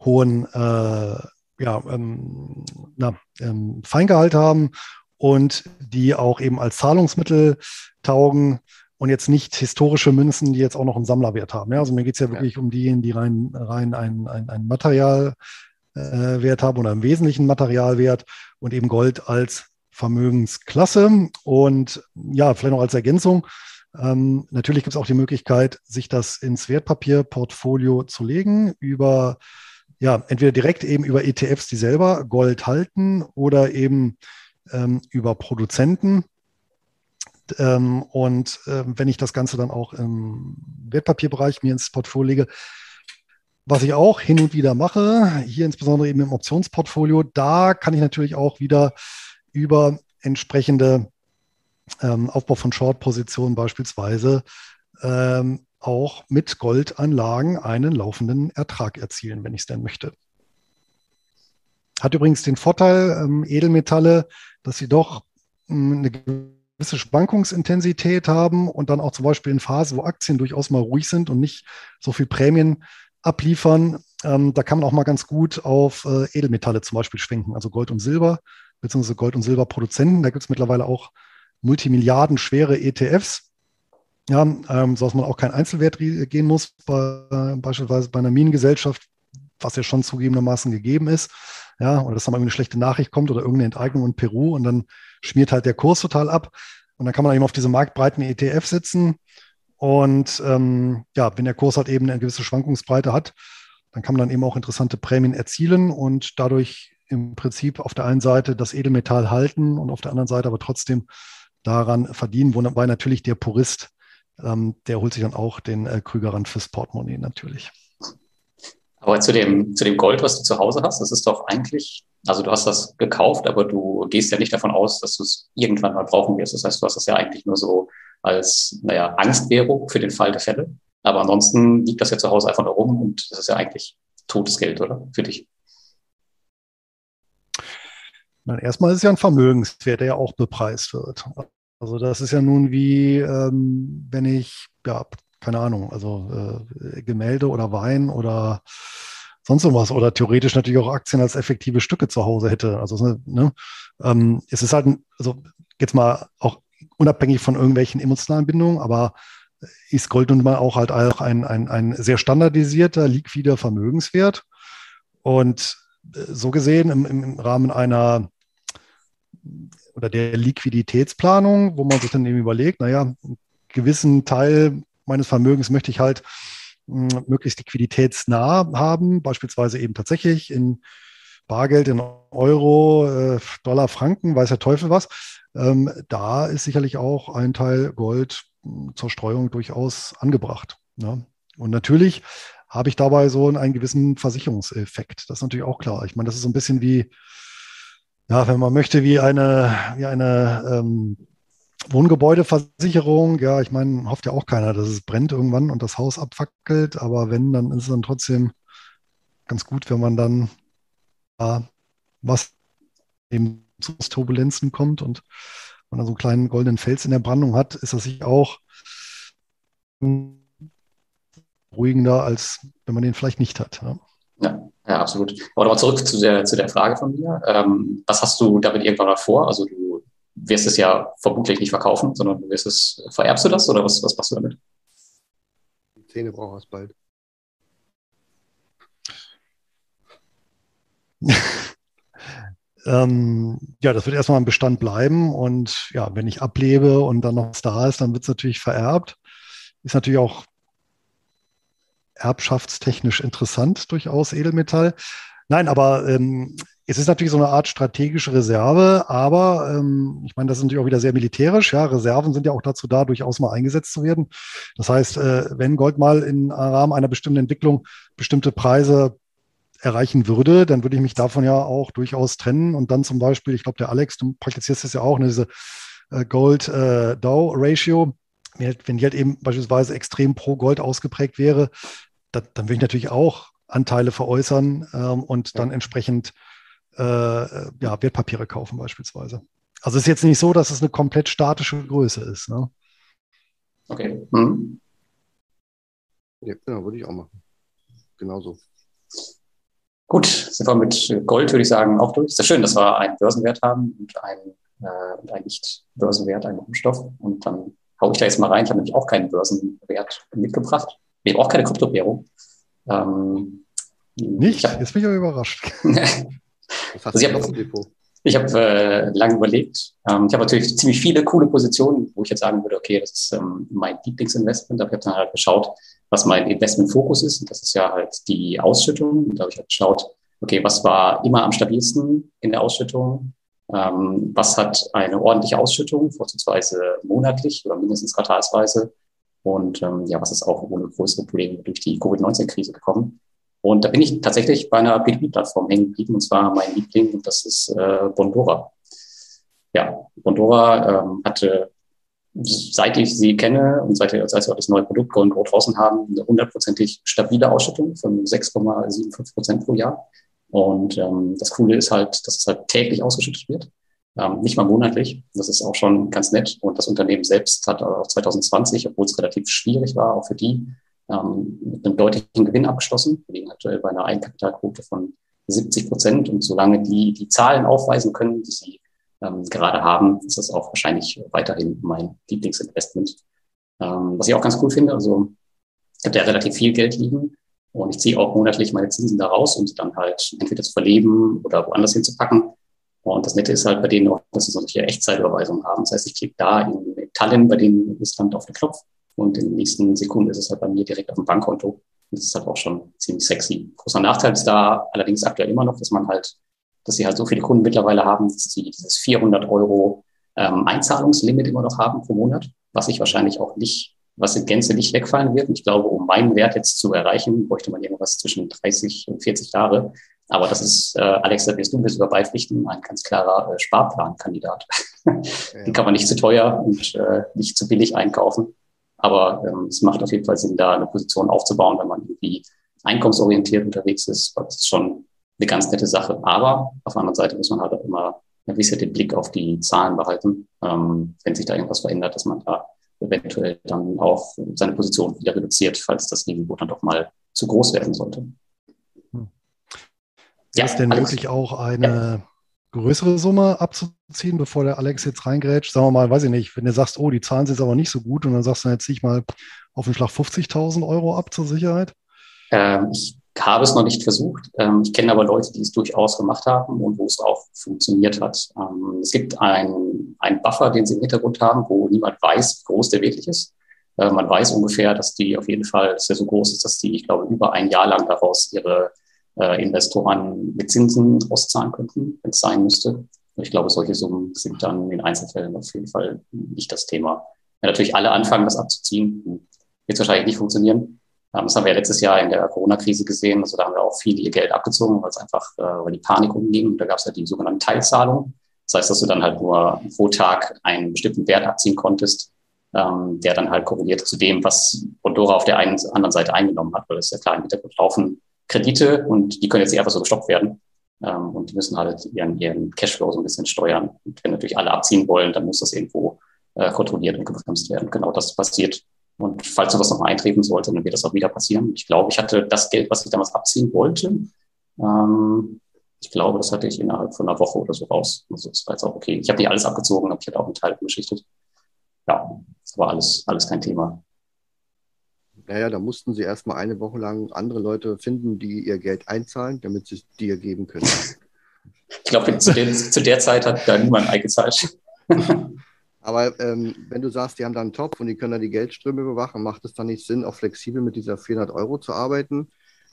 hohen äh, ja, ähm, na, ähm, Feingehalt haben und die auch eben als Zahlungsmittel taugen und jetzt nicht historische Münzen, die jetzt auch noch einen Sammlerwert haben. Ja, also mir geht es ja wirklich ja. um diejenigen, die rein, rein ein, ein, ein Materialwert äh, haben oder im Wesentlichen Materialwert und eben Gold als Vermögensklasse. Und ja, vielleicht noch als Ergänzung. Ähm, natürlich gibt es auch die Möglichkeit, sich das ins Wertpapierportfolio zu legen über ja, entweder direkt eben über ETFs, die selber Gold halten oder eben ähm, über Produzenten. Ähm, und äh, wenn ich das Ganze dann auch im Wertpapierbereich mir ins Portfolio lege, was ich auch hin und wieder mache, hier insbesondere eben im Optionsportfolio, da kann ich natürlich auch wieder über entsprechende ähm, Aufbau von Short-Positionen beispielsweise ähm, auch mit Goldanlagen einen laufenden Ertrag erzielen, wenn ich es denn möchte. Hat übrigens den Vorteil, ähm, Edelmetalle, dass sie doch ähm, eine gewisse Schwankungsintensität haben und dann auch zum Beispiel in Phasen, wo Aktien durchaus mal ruhig sind und nicht so viel Prämien abliefern, ähm, da kann man auch mal ganz gut auf äh, Edelmetalle zum Beispiel schwenken, also Gold und Silber, beziehungsweise Gold- und Silberproduzenten. Da gibt es mittlerweile auch Multimilliarden schwere ETFs, ja, ähm, sodass man auch kein Einzelwert gehen muss, bei, beispielsweise bei einer Minengesellschaft, was ja schon zugegebenermaßen gegeben ist. Ja, oder dass da mal eine schlechte Nachricht kommt oder irgendeine Enteignung in Peru und dann schmiert halt der Kurs total ab. Und dann kann man eben auf diese marktbreiten ETF setzen. Und ähm, ja, wenn der Kurs halt eben eine gewisse Schwankungsbreite hat, dann kann man dann eben auch interessante Prämien erzielen und dadurch im Prinzip auf der einen Seite das Edelmetall halten und auf der anderen Seite aber trotzdem daran verdienen, wobei natürlich der Purist ähm, der holt sich dann auch den äh, Krügerrand fürs Portemonnaie natürlich. Aber zu dem, zu dem Gold, was du zu Hause hast, das ist doch eigentlich, also du hast das gekauft, aber du gehst ja nicht davon aus, dass du es irgendwann mal brauchen wirst. Das heißt, du hast das ja eigentlich nur so als, naja, Angstwährung für den Fall der Fälle. Aber ansonsten liegt das ja zu Hause einfach nur rum und das ist ja eigentlich totes Geld, oder? Für dich. Nein, erstmal ist es ja ein Vermögenswert, der ja auch bepreist wird. Also das ist ja nun wie, ähm, wenn ich, ja, keine Ahnung, also äh, Gemälde oder Wein oder sonst irgendwas oder theoretisch natürlich auch Aktien als effektive Stücke zu Hause hätte. Also ne, ähm, es ist halt, also jetzt mal auch unabhängig von irgendwelchen emotionalen Bindungen, aber ist Gold nun mal auch halt auch ein, ein, ein sehr standardisierter, liquider Vermögenswert. Und äh, so gesehen im, im Rahmen einer oder der Liquiditätsplanung, wo man sich dann eben überlegt, naja, einen gewissen Teil meines Vermögens möchte ich halt hm, möglichst liquiditätsnah haben, beispielsweise eben tatsächlich in Bargeld, in Euro, äh, Dollar, Franken, weiß der Teufel was. Ähm, da ist sicherlich auch ein Teil Gold hm, zur Streuung durchaus angebracht. Ne? Und natürlich habe ich dabei so einen gewissen Versicherungseffekt. Das ist natürlich auch klar. Ich meine, das ist so ein bisschen wie, ja, wenn man möchte, wie eine, wie eine ähm, Wohngebäudeversicherung. Ja, ich meine, hofft ja auch keiner, dass es brennt irgendwann und das Haus abfackelt. Aber wenn, dann ist es dann trotzdem ganz gut, wenn man dann ja, was eben zu Turbulenzen kommt und man dann so einen kleinen goldenen Fels in der Brandung hat, ist das sich auch beruhigender, als wenn man den vielleicht nicht hat. Ja. ja. Ja, absolut. Aber nochmal zurück zu der, zu der Frage von mir. Ähm, was hast du damit irgendwann mal vor? Also du wirst es ja vermutlich nicht verkaufen, sondern du wirst es, vererbst du das oder was, was machst du damit? Die Zähne braucht es bald. <laughs> ähm, ja, das wird erstmal im Bestand bleiben und ja, wenn ich ablebe und dann noch was da ist, dann wird es natürlich vererbt. Ist natürlich auch erbschaftstechnisch interessant, durchaus Edelmetall. Nein, aber ähm, es ist natürlich so eine Art strategische Reserve, aber ähm, ich meine, das ist natürlich auch wieder sehr militärisch. Ja, Reserven sind ja auch dazu da, durchaus mal eingesetzt zu werden. Das heißt, äh, wenn Gold mal im Rahmen einer bestimmten Entwicklung bestimmte Preise erreichen würde, dann würde ich mich davon ja auch durchaus trennen und dann zum Beispiel, ich glaube, der Alex, du praktizierst das ja auch, ne, diese äh, Gold-Dow-Ratio, äh, wenn die halt eben beispielsweise extrem pro Gold ausgeprägt wäre, da, dann würde ich natürlich auch Anteile veräußern ähm, und dann entsprechend äh, ja, Wertpapiere kaufen beispielsweise. Also es ist jetzt nicht so, dass es eine komplett statische Größe ist. Ne? Okay. Mhm. Ja, genau, würde ich auch machen. Genauso. Gut, sind wir mit Gold, würde ich sagen, auch durch. Ist ja schön, dass wir einen Börsenwert haben und einen, äh, und einen Nicht-Börsenwert, einen Rohstoff. Und dann haue ich da jetzt mal rein. Ich habe nämlich auch keinen Börsenwert mitgebracht. Ich habe auch keine Kryptowährung. Ähm, Nicht? Hab, jetzt bin ich aber überrascht. <laughs> also ich habe ich hab, äh, lange überlegt. Ähm, ich habe natürlich ziemlich viele coole Positionen, wo ich jetzt sagen würde, okay, das ist ähm, mein Lieblingsinvestment. Aber ich habe dann halt geschaut, was mein Investmentfokus ist. Und das ist ja halt die Ausschüttung. Und da habe ich halt geschaut, okay, was war immer am stabilsten in der Ausschüttung? Ähm, was hat eine ordentliche Ausschüttung, vorzugsweise monatlich oder mindestens quartalsweise? Und ähm, ja, was ist auch ohne größere Probleme durch die Covid-19-Krise gekommen? Und da bin ich tatsächlich bei einer P2P-Plattform hängen geblieben, und zwar mein Liebling, und das ist äh, Bondora. Ja, Bondora ähm, hatte seit ich sie kenne und seit, seit wir das neue Produkt Go Grow draußen haben, eine hundertprozentig stabile Ausschüttung von 6,75 Prozent pro Jahr. Und ähm, das Coole ist halt, dass es halt täglich ausgeschüttet wird, ähm, nicht mal monatlich. Das ist auch schon ganz nett. Und das Unternehmen selbst hat auch 2020, obwohl es relativ schwierig war, auch für die, ähm, mit einem deutlichen Gewinn abgeschlossen. Wir liegen aktuell bei einer Eigenkapitalquote von 70 Prozent. Und solange die die Zahlen aufweisen können, die sie ähm, gerade haben, ist das auch wahrscheinlich weiterhin mein Lieblingsinvestment. Ähm, was ich auch ganz cool finde, also ich habe ja relativ viel Geld liegen und ich ziehe auch monatlich meine Zinsen da raus, um sie dann halt entweder zu verleben oder woanders hinzupacken. Und das Nette ist halt bei denen auch, dass sie solche Echtzeitüberweisungen haben. Das heißt, ich klicke da in, in Tallinn, bei denen ist dann auf den Knopf und in den nächsten Sekunden ist es halt bei mir direkt auf dem Bankkonto. Das ist halt auch schon ziemlich sexy. Großer Nachteil ist da allerdings aktuell immer noch, dass man halt dass sie halt so viele Kunden mittlerweile haben, dass sie dieses 400 Euro ähm, Einzahlungslimit immer noch haben pro Monat, was ich wahrscheinlich auch nicht, was in Gänze nicht wegfallen wird. Und ich glaube, um meinen Wert jetzt zu erreichen, bräuchte man irgendwas zwischen 30 und 40 Jahre. Aber das ist, äh, Alex, da wirst du mir sogar beipflichten, ein ganz klarer äh, Sparplankandidat. Den kann man nicht zu teuer und äh, nicht zu billig einkaufen. Aber ähm, es macht auf jeden Fall Sinn, da eine Position aufzubauen, wenn man irgendwie einkommensorientiert unterwegs ist. Das ist schon eine ganz nette Sache. Aber auf der anderen Seite muss man halt auch immer ein bisschen den Blick auf die Zahlen behalten, ähm, wenn sich da irgendwas verändert, dass man da eventuell dann auch seine Position wieder reduziert, falls das Risiko dann doch mal zu groß werden sollte. Hm. Ja, ist denn möglich auch eine ja. größere Summe abzuziehen, bevor der Alex jetzt reingrätscht? Sagen wir mal, weiß ich nicht, wenn du sagst, oh, die Zahlen sind aber nicht so gut und dann sagst du, jetzt ziehe ich mal auf den Schlag 50.000 Euro ab zur Sicherheit? Ähm, ich habe es noch nicht versucht. Ähm, ich kenne aber Leute, die es durchaus gemacht haben und wo es auch funktioniert hat. Ähm, es gibt einen Buffer, den sie im Hintergrund haben, wo niemand weiß, wie groß der wirklich ist. Äh, man weiß ungefähr, dass die auf jeden Fall, dass der so groß ist, dass die, ich glaube, über ein Jahr lang daraus ihre äh, Investoren mit Zinsen auszahlen könnten, wenn es sein müsste. Ich glaube, solche Summen sind dann in Einzelfällen auf jeden Fall nicht das Thema. Wenn natürlich alle anfangen, das abzuziehen, wird es wahrscheinlich nicht funktionieren. Ähm, das haben wir ja letztes Jahr in der Corona-Krise gesehen. Also da haben wir auch viele ihr Geld abgezogen, weil es einfach, äh, weil die Panik umging. Da gab es ja die sogenannten Teilzahlungen. Das heißt, dass du dann halt nur pro Tag einen bestimmten Wert abziehen konntest, ähm, der dann halt korreliert zu dem, was Bondora auf der einen anderen Seite eingenommen hat, weil es ja klar im Hintergrund laufen Kredite und die können jetzt nicht einfach so gestoppt werden. Ähm, und die müssen halt ihren, ihren Cashflow so ein bisschen steuern. Und wenn natürlich alle abziehen wollen, dann muss das irgendwo äh, kontrolliert und gebremst werden. Genau das passiert und falls sowas nochmal eintreten sollte, dann wird das auch wieder passieren. Ich glaube, ich hatte das Geld, was ich damals abziehen wollte. Ähm, ich glaube, das hatte ich innerhalb von einer Woche oder so raus. Also das war jetzt auch okay. Ich habe nicht alles abgezogen, aber ich hatte auch einen Teil umgeschichtet. Ja, das war alles, alles kein Thema. Naja, da mussten sie erstmal eine Woche lang andere Leute finden, die ihr Geld einzahlen, damit sie es dir geben können. Ich glaube, zu, zu, der Zeit hat da niemand eingezahlt. Aber ähm, wenn du sagst, die haben da einen Topf und die können da die Geldströme überwachen, macht es dann nicht Sinn, auch flexibel mit dieser 400 Euro zu arbeiten?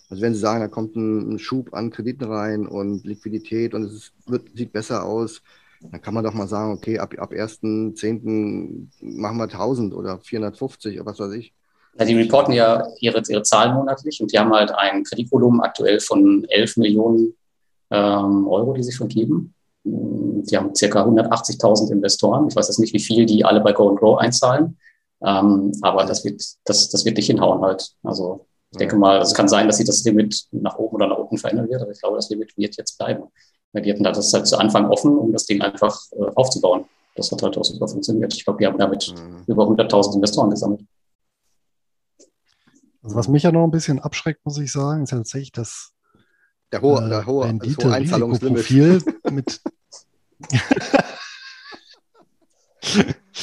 Also wenn sie sagen, da kommt ein, Schub an Krediten rein und Liquidität und es ist, wird, sieht besser aus, dann kann man doch mal sagen, okay, ab, ab 1.10. machen wir 1000 oder 450 oder was weiß ich. Ja, die reporten ja ihre, ihre Zahlen monatlich und die haben halt ein Kreditvolumen aktuell von 11 Millionen ähm, Euro, die sie vergeben. Die haben circa 180.000 Investoren. Ich weiß jetzt nicht, wie viel die alle bei Go and Grow einzahlen. Ähm, aber das wird, das, das wird nicht hinhauen halt. Also ich denke mal, es kann sein, dass sich das Limit nach oben oder nach unten verändern wird, aber ich glaube, das Limit wird jetzt bleiben. Die hatten das halt zu Anfang offen, um das Ding einfach äh, aufzubauen. Das hat halt auch super funktioniert. Ich glaube, wir haben damit mhm. über 100.000 Investoren gesammelt. Also was mich ja noch ein bisschen abschreckt, muss ich sagen, ist ja tatsächlich das der hohe, äh, der hohe, Rendite hohe Einzahlungsprofil <laughs> mit <laughs>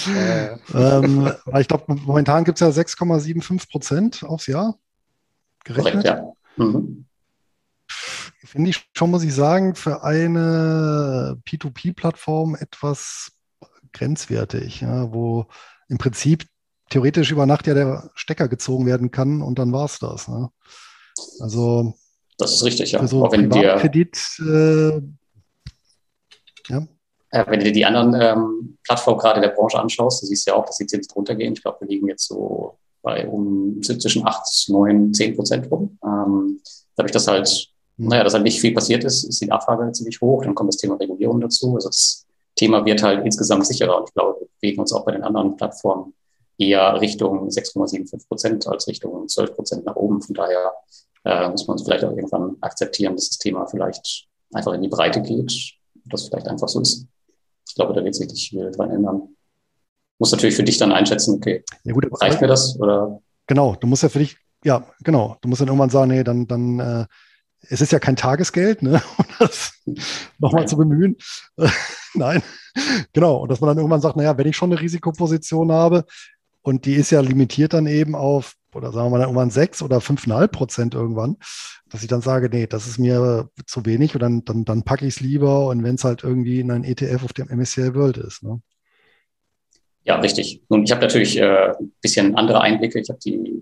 äh. ähm, ich glaube, momentan gibt es ja 6,75 Prozent aufs Jahr gerechnet. Korrekt, ja. Mhm. Finde ich schon, muss ich sagen, für eine P2P-Plattform etwas grenzwertig, ja, wo im Prinzip theoretisch über Nacht ja der Stecker gezogen werden kann und dann war es das. Ne? Also das ist richtig, ja. Für so wenn Privatkredit, äh, ja. Äh, wenn du dir die anderen ähm, Plattformen gerade der Branche anschaust, du siehst ja auch, dass die Zinsen runtergehen. Ich glaube, wir liegen jetzt so bei um zwischen 8, 9, 10 Prozent rum. Ähm, dadurch, dass halt, mhm. naja, dass halt nicht viel passiert ist, ist die Nachfrage ziemlich hoch. Dann kommt das Thema Regulierung dazu. Also das Thema wird halt insgesamt sicherer. Und ich glaube, wir bewegen uns auch bei den anderen Plattformen eher Richtung 6,75 Prozent als Richtung 12 Prozent nach oben. Von daher äh, muss man vielleicht auch irgendwann akzeptieren, dass das Thema vielleicht einfach in die Breite geht, das vielleicht einfach so ist. Ich glaube, da wird sich nicht viel dran ändern. Muss natürlich für dich dann einschätzen, okay, ja, gut, reicht mir das oder? Genau, du musst ja für dich, ja, genau, du musst dann irgendwann sagen, nee, dann, dann, äh, es ist ja kein Tagesgeld, ne, <laughs> um das <laughs> nochmal zu bemühen. <laughs> Nein, genau, und dass man dann irgendwann sagt, naja, wenn ich schon eine Risikoposition habe, und die ist ja limitiert dann eben auf, oder sagen wir mal irgendwann sechs oder fünfeinhalb Prozent irgendwann, dass ich dann sage, nee, das ist mir zu wenig und dann, dann, dann packe ich es lieber und wenn es halt irgendwie in ein ETF auf dem MSCI World ist. Ne? Ja, richtig. Nun, ich habe natürlich äh, ein bisschen andere Einblicke. Ich habe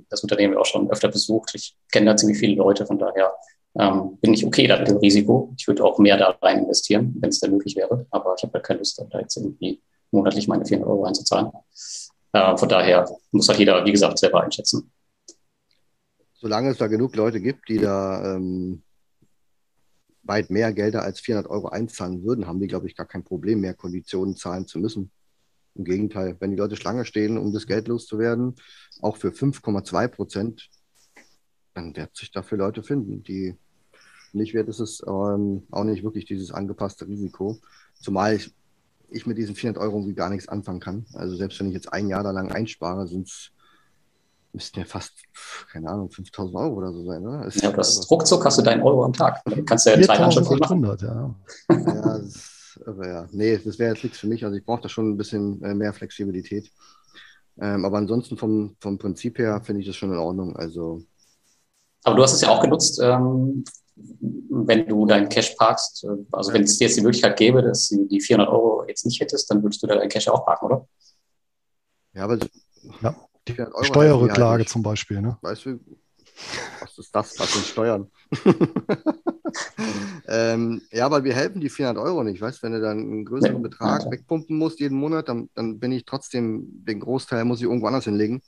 das Unternehmen auch schon öfter besucht. Ich kenne da ziemlich viele Leute, von daher ähm, bin ich okay da mit dem Risiko. Ich würde auch mehr da rein investieren, wenn es denn möglich wäre. Aber ich habe halt keine Lust, da jetzt irgendwie monatlich meine 400 Euro einzuzahlen. Äh, von daher muss halt jeder, wie gesagt, selber einschätzen. Solange es da genug Leute gibt, die da ähm, weit mehr Gelder als 400 Euro einzahlen würden, haben die, glaube ich, gar kein Problem mehr, Konditionen zahlen zu müssen. Im Gegenteil, wenn die Leute Schlange stehen, um das Geld loszuwerden, auch für 5,2 Prozent, dann wird sich dafür Leute finden, die nicht wert ist es ähm, auch nicht wirklich dieses angepasste Risiko. Zumal ich ich mit diesen 400 Euro irgendwie gar nichts anfangen kann. Also selbst wenn ich jetzt ein Jahr da lang einspare, sind es müssten ja fast, keine Ahnung, 5000 Euro oder so sein, oder? Ist ja, das also, ruckzuck hast du deinen Euro am Tag. Dann kannst du ja drei Handschriften machen. Ja. ja, das irre, ja. Nee, das wäre jetzt nichts für mich. Also ich brauche da schon ein bisschen äh, mehr Flexibilität. Ähm, aber ansonsten vom, vom Prinzip her finde ich das schon in Ordnung. Also. Aber du hast es ja auch genutzt ähm, wenn du deinen Cash parkst, äh, also wenn es dir jetzt die Möglichkeit gäbe, dass du die 400 Euro jetzt nicht hättest, dann würdest du da deinen Cash auch parken, oder? Ja, aber ja, die Steuerrücklage halt zum Beispiel, ne? Weißt du, was ist das? Was sind Steuern? <laughs> ähm, ja, aber wir helfen die 400 Euro nicht. Weißt wenn du dann einen größeren nee. Betrag ja. wegpumpen musst jeden Monat, dann, dann bin ich trotzdem, den Großteil muss ich irgendwo anders hinlegen.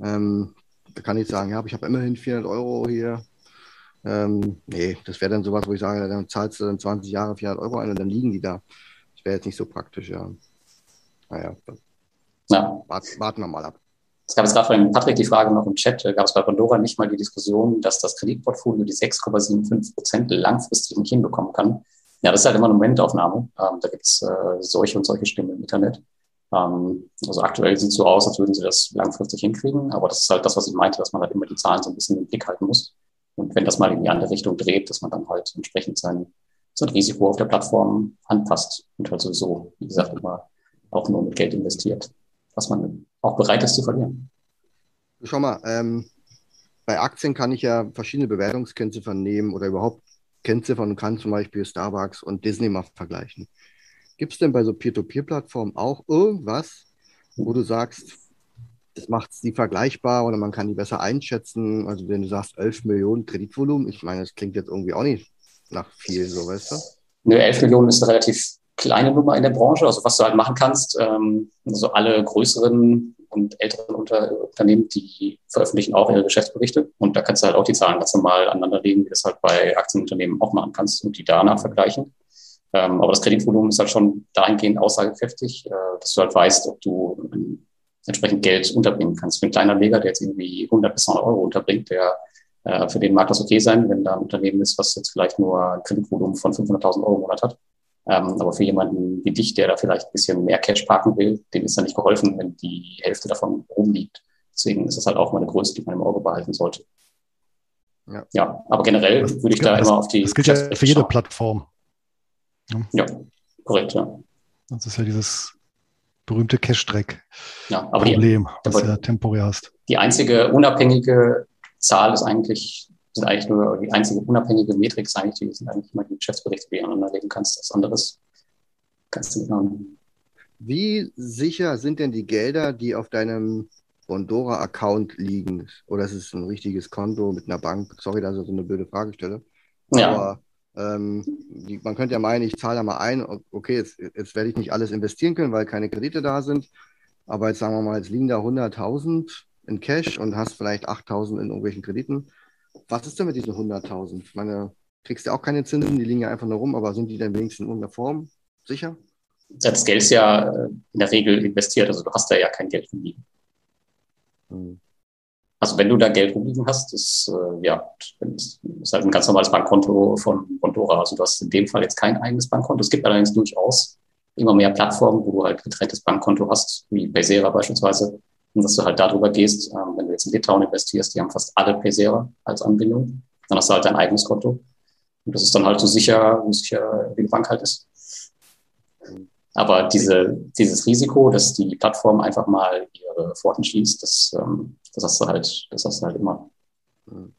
Ähm, da kann ich sagen, ja, aber ich habe immerhin 400 Euro hier ähm, nee, das wäre dann sowas, wo ich sage, dann zahlst du dann 20 Jahre 400 Euro ein und dann liegen die da. Das wäre jetzt nicht so praktisch, ja. Naja, ja. Warten, warten wir mal ab. Es gab jetzt gerade von Patrick die Frage noch im Chat, gab es bei Pandora nicht mal die Diskussion, dass das Kreditportfolio die 6,75 Prozent langfristig nicht hinbekommen kann. Ja, das ist halt immer eine Momentaufnahme. Ähm, da gibt es äh, solche und solche Stimmen im Internet. Ähm, also aktuell sieht es so aus, als würden sie das langfristig hinkriegen, aber das ist halt das, was ich meinte, dass man halt immer die Zahlen so ein bisschen im Blick halten muss. Und wenn das mal in die andere Richtung dreht, dass man dann halt entsprechend sein, sein Risiko auf der Plattform anpasst und halt sowieso, wie gesagt, immer auch nur mit Geld investiert, was man auch bereit ist zu verlieren. Schau mal, ähm, bei Aktien kann ich ja verschiedene Bewertungskennziffern nehmen oder überhaupt Kennziffern und kann zum Beispiel Starbucks und Disney mal vergleichen. Gibt es denn bei so Peer-to-Peer-Plattformen auch irgendwas, wo du sagst, das macht sie vergleichbar oder man kann die besser einschätzen. Also wenn du sagst 11 Millionen Kreditvolumen, ich meine, das klingt jetzt irgendwie auch nicht nach viel, so weißt du? Nö, 11 Millionen ist eine relativ kleine Nummer in der Branche. Also was du halt machen kannst, ähm, also alle größeren und älteren Unter Unternehmen, die veröffentlichen auch ihre Geschäftsberichte. Und da kannst du halt auch die Zahlen ganz normal aneinanderlegen, wie du das halt bei Aktienunternehmen auch machen kannst und die danach vergleichen. Ähm, aber das Kreditvolumen ist halt schon dahingehend aussagekräftig, äh, dass du halt weißt, ob du entsprechend Geld unterbringen kannst. Für einen kleinen Leger, der jetzt irgendwie 100 bis 200 Euro unterbringt, der Äh, für den mag das okay sein, wenn da ein Unternehmen ist, was jetzt vielleicht nur ein Kreditvolumen von 500.000 Euro im Monat hat. Ähm, aber für jemanden wie dich, der da vielleicht ein bisschen mehr Cash parken will, dem ist da nicht geholfen, wenn die Hälfte davon rumliegt. Deswegen ist das halt auch mal eine Größe, die man im Auge behalten sollte. Ja, ja aber generell das, würde ich da das, immer auf die. Das gilt ja für jede schauen. Plattform. Ja. ja, korrekt, ja. Das ist ja dieses berühmte Cash-Track-Problem, ja, was du ja temporär hast. Die einzige unabhängige Zahl ist eigentlich, sind eigentlich nur die einzige unabhängige Metrik ist eigentlich, die sind eigentlich immer die Geschäftsberichte, die du aneinanderlegen kannst. Das anderes kannst du nicht machen. Wie sicher sind denn die Gelder, die auf deinem Bondora-Account liegen? Oder ist es ein richtiges Konto mit einer Bank? Sorry, dass ich so eine blöde Frage stelle. Ja. Aber ähm, die, man könnte ja meinen, ich zahle da mal ein, okay, jetzt, jetzt werde ich nicht alles investieren können, weil keine Kredite da sind. Aber jetzt sagen wir mal, jetzt liegen da 100.000 in Cash und hast vielleicht 8.000 in irgendwelchen Krediten. Was ist denn mit diesen 100.000? Ich meine, kriegst du auch keine Zinsen, die liegen ja einfach nur rum, aber sind die dann wenigstens in irgendeiner Form sicher? Das Geld ist ja äh, in der Regel investiert, also du hast da ja kein Geld rumliegen. Hm. Also wenn du da Geld rumliegen hast, ist, äh, ja, ist halt ein ganz normales Bankkonto von Bondora. Also du hast in dem Fall jetzt kein eigenes Bankkonto. Es gibt allerdings durchaus immer mehr Plattformen, wo du halt getrenntes Bankkonto hast, wie Paysera beispielsweise, und dass du halt darüber gehst, ähm, wenn du jetzt in Litauen investierst, die haben fast alle Paysera als Anbindung, dann hast du halt dein eigenes Konto. Und das ist dann halt so sicher, so sicher wie die Bank halt ist. Aber diese, dieses Risiko, dass die Plattform einfach mal ihre Pforten schließt, das, ähm, das hast du halt, das hast du halt immer. Und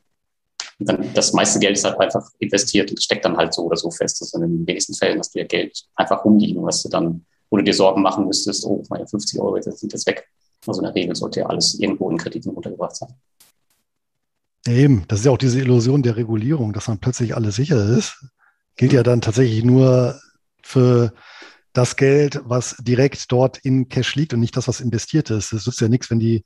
dann, das meiste Geld ist halt einfach investiert und steckt dann halt so oder so fest. Das ist in den wenigsten Fällen, dass du ja Geld einfach rumliegen, was du dann, wo du dir Sorgen machen müsstest, oh, meine 50 Euro sind jetzt weg. Also in der Regel sollte ja alles irgendwo in Krediten untergebracht sein. Eben, das ist ja auch diese Illusion der Regulierung, dass dann plötzlich alles sicher ist. Gilt ja dann tatsächlich nur für das Geld, was direkt dort in Cash liegt und nicht das, was investiert ist. Das nützt ja nichts, wenn die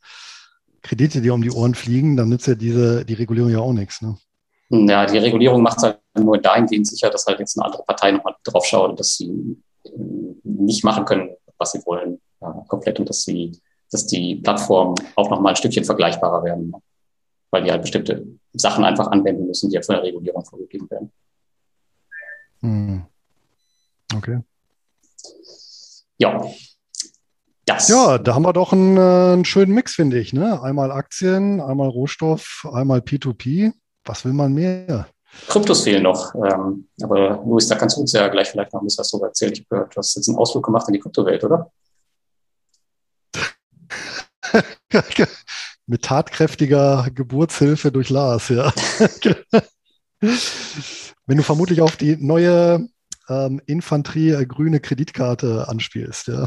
Kredite dir um die Ohren fliegen, dann nützt ja diese, die Regulierung ja auch nichts. Ne? Ja, die Regulierung macht es halt nur dahingehend sicher, dass halt jetzt eine andere Partei nochmal drauf schaut, dass sie nicht machen können, was sie wollen, ja, komplett und dass sie dass die Plattformen auch noch mal ein Stückchen vergleichbarer werden, weil die halt bestimmte Sachen einfach anwenden müssen, die ja von der Regulierung vorgegeben werden. Hm. Okay. Ja. Das. Ja, da haben wir doch einen, äh, einen schönen Mix, finde ich. Ne? Einmal Aktien, einmal Rohstoff, einmal P2P. Was will man mehr? Kryptos fehlen noch. Ähm, aber Luis, da kannst du uns ja gleich vielleicht noch ein bisschen was darüber erzählen. Ich gehört, du hast jetzt einen Ausflug gemacht in die Kryptowelt, oder? <laughs> Mit tatkräftiger Geburtshilfe durch Lars, ja. <laughs> Wenn du vermutlich auf die neue ähm, Infanterie äh, grüne Kreditkarte anspielst, ja.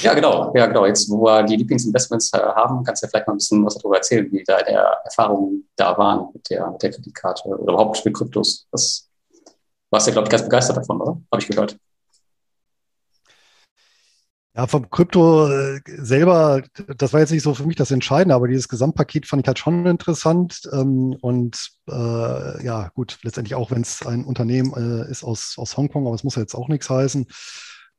Ja, genau. Ja, genau. Jetzt, wo wir die Lieblingsinvestments äh, haben, kannst du ja vielleicht mal ein bisschen was darüber erzählen, wie deine Erfahrungen da waren mit der, mit der Kreditkarte oder überhaupt mit Kryptos. Das warst ja, glaube ich, ganz begeistert davon, oder? Habe ich gehört. Ja, vom Krypto äh, selber, das war jetzt nicht so für mich das Entscheidende, aber dieses Gesamtpaket fand ich halt schon interessant. Ähm, und äh, ja, gut, letztendlich auch, wenn es ein Unternehmen äh, ist aus, aus Hongkong, aber es muss ja jetzt auch nichts heißen,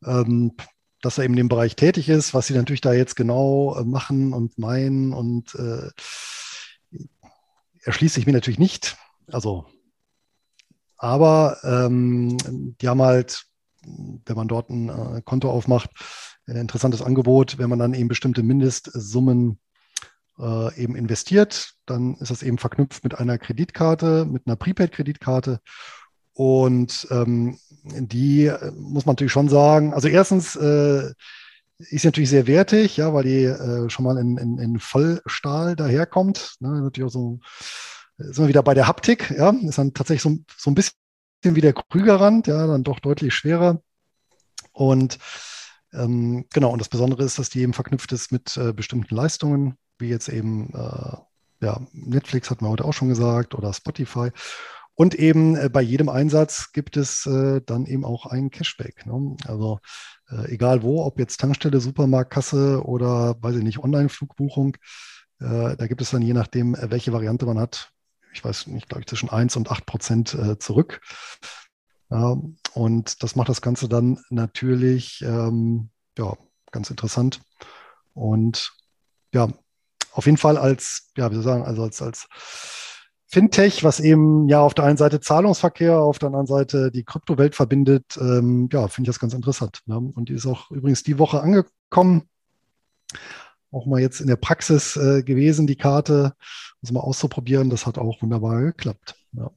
ähm, dass er eben in dem Bereich tätig ist, was sie natürlich da jetzt genau machen und meinen und äh, erschließt sich mir natürlich nicht. Also, aber ähm, die haben halt, wenn man dort ein äh, Konto aufmacht, ein interessantes Angebot, wenn man dann eben bestimmte Mindestsummen äh, eben investiert. Dann ist das eben verknüpft mit einer Kreditkarte, mit einer Prepaid-Kreditkarte. Und ähm, die äh, muss man natürlich schon sagen, also erstens äh, ist natürlich sehr wertig, ja, weil die äh, schon mal in, in, in Vollstahl daherkommt. Ne, natürlich auch so, sind wir wieder bei der Haptik, ja, ist dann tatsächlich so, so ein bisschen wie der Krügerrand, ja, dann doch deutlich schwerer. Und ähm, genau, und das Besondere ist, dass die eben verknüpft ist mit äh, bestimmten Leistungen, wie jetzt eben äh, ja, Netflix hatten wir heute auch schon gesagt oder Spotify. Und eben äh, bei jedem Einsatz gibt es äh, dann eben auch einen Cashback. Ne? Also äh, egal wo, ob jetzt Tankstelle, Supermarktkasse oder weiß ich nicht, Online-Flugbuchung, da gibt es dann je nachdem, welche Variante man hat, ich weiß nicht, glaube ich, zwischen 1 und 8 Prozent zurück. Und das macht das Ganze dann natürlich ähm, ja, ganz interessant. Und ja, auf jeden Fall als, ja, wie soll ich sagen, also als, als Fintech, was eben ja auf der einen Seite Zahlungsverkehr, auf der anderen Seite die Kryptowelt verbindet, ähm, ja, finde ich das ganz interessant. Ne? Und die ist auch übrigens die Woche angekommen. Auch mal jetzt in der Praxis äh, gewesen, die Karte, um mal auszuprobieren. Das hat auch wunderbar geklappt. Ja.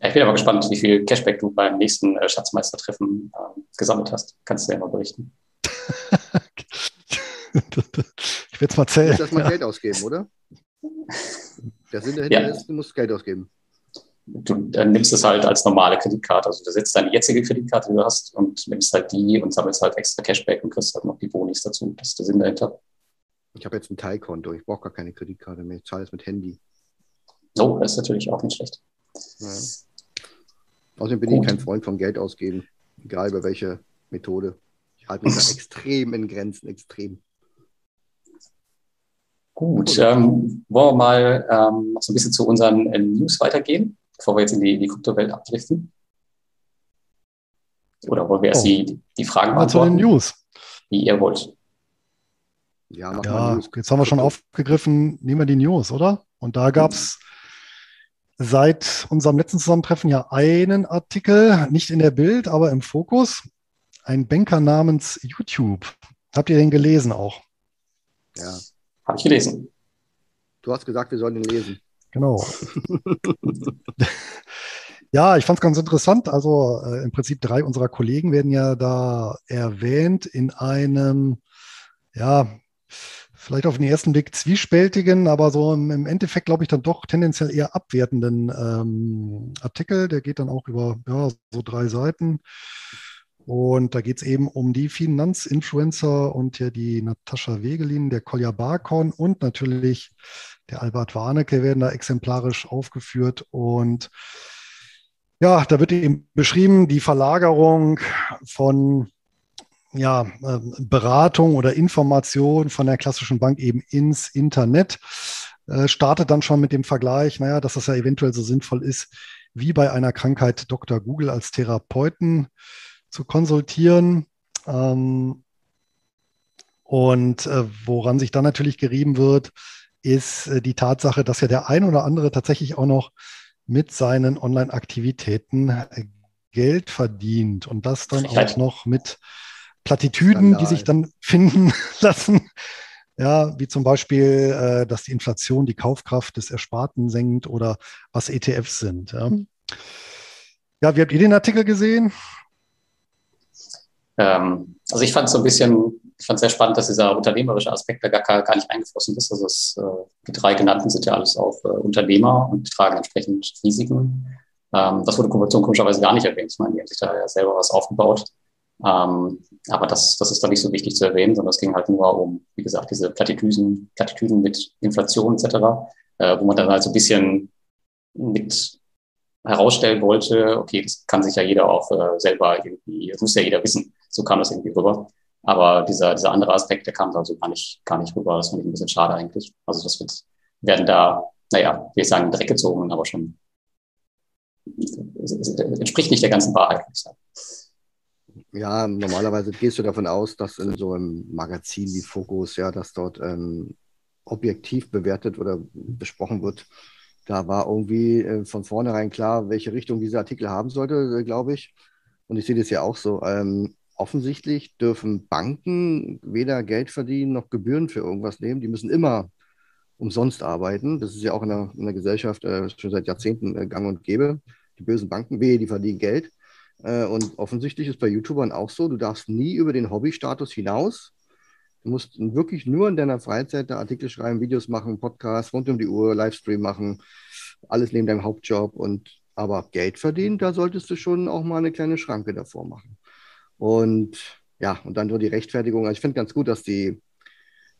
Ich bin aber gespannt, wie viel Cashback du beim nächsten äh, Schatzmeistertreffen äh, gesammelt hast. Kannst du ja mal berichten. <laughs> ich werde es mal zählen. Du musst erstmal ja. Geld ausgeben, oder? <laughs> Der Sinn dahinter ja. ist, du musst Geld ausgeben. Du dann nimmst es halt als normale Kreditkarte. Also du setzt deine jetzige Kreditkarte, die du hast, und nimmst halt die und sammelst halt extra Cashback und kriegst halt noch die Bonis dazu. Das ist der Sinn dahinter. Ich habe jetzt ein Teilkonto. Ich brauche gar keine Kreditkarte mehr. Ich zahle es mit Handy. Oh, das ist natürlich auch nicht schlecht. Ja. Außerdem bin Gut. ich kein Freund von Geld ausgeben, egal über welche Methode. Ich halte mich da <laughs> extrem in Grenzen, extrem. Gut, ähm, wollen wir mal ähm, noch so ein bisschen zu unseren äh, News weitergehen, bevor wir jetzt in die, die Kryptowelt abdriften? Oder wollen wir erst oh. die, die Fragen beantworten? Zu den News. Wie ihr wollt. Ja, ja jetzt haben wir schon aufgegriffen, nehmen wir die News, oder? Und da gab es seit unserem letzten Zusammentreffen ja einen Artikel, nicht in der Bild, aber im Fokus. Ein Banker namens YouTube. Habt ihr den gelesen auch? Ja. Habe ich gelesen. Du hast gesagt, wir sollen ihn lesen. Genau. ja, ich fand es ganz interessant. Also äh, im Prinzip drei unserer Kollegen werden ja da erwähnt in einem, ja, vielleicht auf den ersten Blick zwiespältigen, aber so im, im Endeffekt glaube ich dann doch tendenziell eher abwertenden ähm, Artikel. Der geht dann auch über ja, so drei Seiten. Und da geht es eben um die Finanzinfluencer und ja die Natascha Wegelin, der Kolja Barkon und natürlich der Albert Warnecke werden da exemplarisch aufgeführt. Und ja, da wird eben beschrieben, die Verlagerung von ja, ähm, Beratung oder Information von der klassischen Bank eben ins Internet. Äh, startet dann schon mit dem Vergleich, naja, dass das ja eventuell so sinnvoll ist, wie bei einer Krankheit Dr. Google als Therapeuten zu konsultieren. Ähm, und äh, woran sich dann natürlich gerieben wird, ist äh, die Tatsache, dass ja der ein oder andere tatsächlich auch noch mit seinen Online-Aktivitäten äh, Geld verdient und das dann auch noch mit Plattitüden, Skandal. die sich dann <laughs> finden lassen. Ja, wie zum Beispiel, äh, dass die Inflation die Kaufkraft des Ersparten senkt oder was ETFs sind. Ja. Mhm. ja, wie habt ihr den Artikel gesehen? Ähm, also ich fand es so ein bisschen, ich fand sehr spannend, dass dieser unternehmerische Aspekt da gar, gar nicht eingeflossen ist. Also es, äh, die drei genannten sind ja alles auch äh, Unternehmer und tragen entsprechend Risiken. Ähm, das wurde Konvention komischerweise gar nicht erwähnt. Ich meine, die haben sich da ja selber was aufgebaut. Ähm, aber das, das ist dann nicht so wichtig zu erwähnen, sondern es ging halt nur um, wie gesagt, diese Plattitüden, Plattitüden mit Inflation etc., äh, wo man dann halt so ein bisschen mit herausstellen wollte, okay, das kann sich ja jeder auch äh, selber irgendwie, das muss ja jeder wissen. So kam das irgendwie rüber. Aber dieser, dieser andere Aspekt, der kam da so gar nicht, gar nicht rüber. Das fand ich ein bisschen schade eigentlich. Also das wird, werden da, naja, will ich sagen, Dreck gezogen, aber schon entspricht nicht der ganzen Wahrheit. Ja, normalerweise gehst du davon aus, dass in so einem Magazin wie Focus, ja, dass dort ähm, objektiv bewertet oder besprochen wird, da war irgendwie äh, von vornherein klar, welche Richtung dieser Artikel haben sollte, äh, glaube ich. Und ich sehe das ja auch so. Ähm, offensichtlich dürfen Banken weder Geld verdienen noch Gebühren für irgendwas nehmen. Die müssen immer umsonst arbeiten. Das ist ja auch in der, in der Gesellschaft äh, schon seit Jahrzehnten äh, gang und gäbe. Die bösen Banken, wehe, die verdienen Geld. Äh, und offensichtlich ist bei YouTubern auch so, du darfst nie über den Hobbystatus hinaus Du musst wirklich nur in deiner Freizeit da Artikel schreiben, Videos machen, Podcasts rund um die Uhr, Livestream machen, alles neben deinem Hauptjob. Und aber Geld verdienen, da solltest du schon auch mal eine kleine Schranke davor machen. Und ja, und dann so die Rechtfertigung. Also ich finde ganz gut, dass die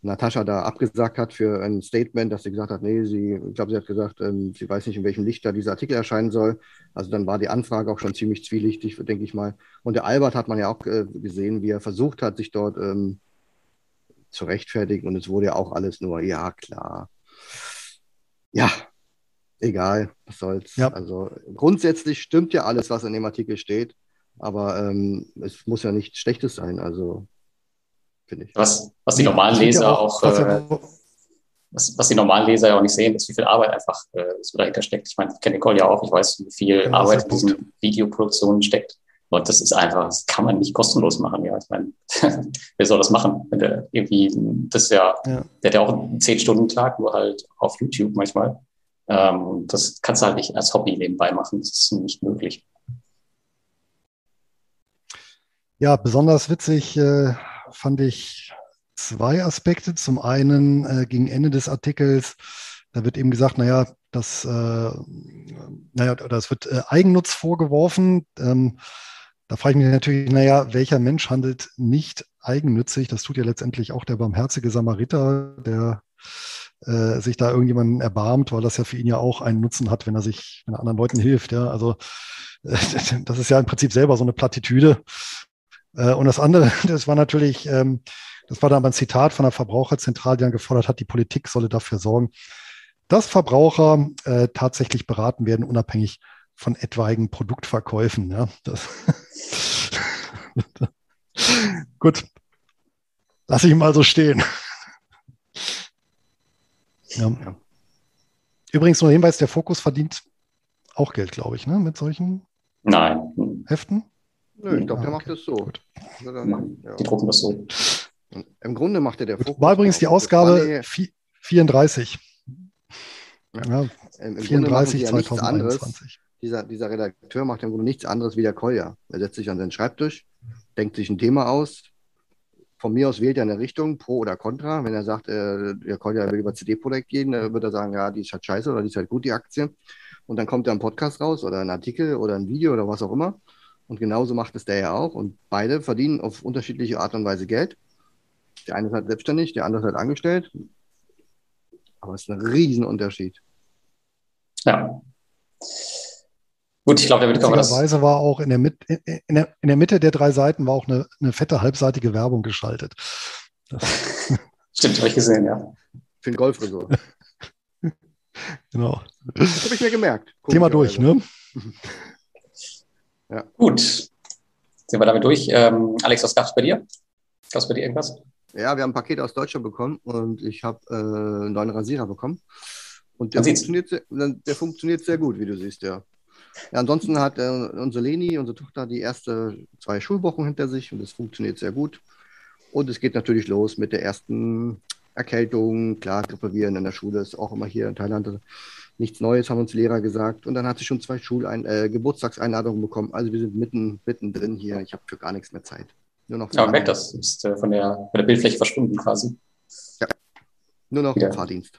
Natascha da abgesagt hat für ein Statement, dass sie gesagt hat, nee, sie, ich glaube, sie hat gesagt, ähm, sie weiß nicht, in welchem Licht da dieser Artikel erscheinen soll. Also dann war die Anfrage auch schon ziemlich zwielichtig, denke ich mal. Und der Albert hat man ja auch äh, gesehen, wie er versucht hat, sich dort ähm, zu rechtfertigen. Und es wurde ja auch alles nur, ja, klar. Ja, egal, was soll's. Ja. Also grundsätzlich stimmt ja alles, was in dem Artikel steht, aber ähm, es muss ja nichts Schlechtes sein. Also finde ich. Was, was die normalen Leser auch. auch äh, was, was die normalen Leser ja auch nicht sehen, ist, wie viel Arbeit einfach äh, so dahinter steckt. Ich meine, ich kenne Nicole ja auch, ich weiß, wie viel Genau, Arbeit in diesen Videoproduktionen steckt. Und das ist einfach, das kann man nicht kostenlos machen. Ja, ich meine, <laughs> wer soll das machen? Wenn der irgendwie, das ist ja, Ja. der hat ja auch einen 10-Stunden-Tag, nur halt auf YouTube manchmal. Ähm, das kannst du halt nicht als Hobby nebenbei machen. Das ist nicht möglich. Ja, besonders witzig äh, fand ich zwei Aspekte. Zum einen äh, gegen Ende des Artikels, da wird eben gesagt, naja, das, äh, naja, das wird äh, Eigennutz vorgeworfen. Ähm, da frage ich mich natürlich, naja, welcher Mensch handelt nicht eigennützig? Das tut ja letztendlich auch der barmherzige Samariter, der äh, sich da irgendjemanden erbarmt, weil das ja für ihn ja auch einen Nutzen hat, wenn er sich, wenn er anderen Leuten hilft. Ja, also <laughs> das ist ja im Prinzip selber so eine Plattitüde. Äh, und das andere, <laughs> das war natürlich, ähm, das war dann aber ein Zitat von der Verbraucherzentrale, die dann gefordert hat, die Politik solle dafür sorgen, dass Verbraucher äh, tatsächlich beraten werden, unabhängig von etwaigen Produktverkäufen. Ja, das <laughs> Gut, lasse ich mal so stehen. Ja. Ja. Übrigens nur Hinweis, der Fokus verdient auch Geld, glaube ich, ne, mit solchen Nein, Heften. Nö, ich glaube, der Ah, macht das so. dann, ja. die drucken das so. Im Grunde macht er der. Fokus War übrigens die Ausgabe vi- 34. Ja. Ja, im, im Grunde machen sie 34 ja nichts anderes. 2021. Dieser, dieser Redakteur macht im Grunde nichts anderes wie der Kolja. Er setzt sich an seinen Schreibtisch, denkt sich ein Thema aus. Von mir aus wählt er eine Richtung, pro oder contra. Wenn er sagt, äh, der Kolja will über CD-Projekt gehen, dann wird er sagen, ja, die ist halt scheiße oder die ist halt gut, die Aktie. Und dann kommt da ein Podcast raus oder ein Artikel oder ein Video oder was auch immer. Und genauso macht es der ja auch. Und beide verdienen auf unterschiedliche Art und Weise Geld. Der eine ist halt selbstständig, der andere ist halt angestellt. Aber es ist ein Riesenunterschied. Ja. Gut, ich glaube, damit können wir das. Witzigerweise war auch in der, Mit in, der, in der Mitte der drei Seiten war auch eine, eine fette halbseitige Werbung geschaltet. <laughs> Stimmt, habe ich gesehen, ja. Für den Golfresort. <laughs> genau. Das habe ich mir gemerkt. Thema durch, ne? <laughs> Gut. Sind wir damit durch? Ähm, Alex, was gab es bei dir? Gab es bei dir irgendwas? Ja, wir haben ein Paket aus Deutschland bekommen und ich habe äh, einen neuen Rasierer bekommen. Und der funktioniert, sehr, der funktioniert sehr gut, wie du siehst, ja. ja ansonsten hat äh, unsere Leni, unsere Tochter, die erste zwei Schulwochen hinter sich und es funktioniert sehr gut. Und es geht natürlich los mit der ersten Erkältung. Klar, Grippeviren in der Schule ist auch immer hier in Thailand nichts Neues, haben uns Lehrer gesagt. Und dann hat sie schon zwei Schulein äh, Geburtstagseinladungen bekommen. Also wir sind mitten, mittendrin hier. Ich habe für gar nichts mehr Zeit. Nur noch Ja, man merkt, das ist äh, von, der, von der Bildfläche verschwunden quasi. nur noch Ja. im Fahrdienst.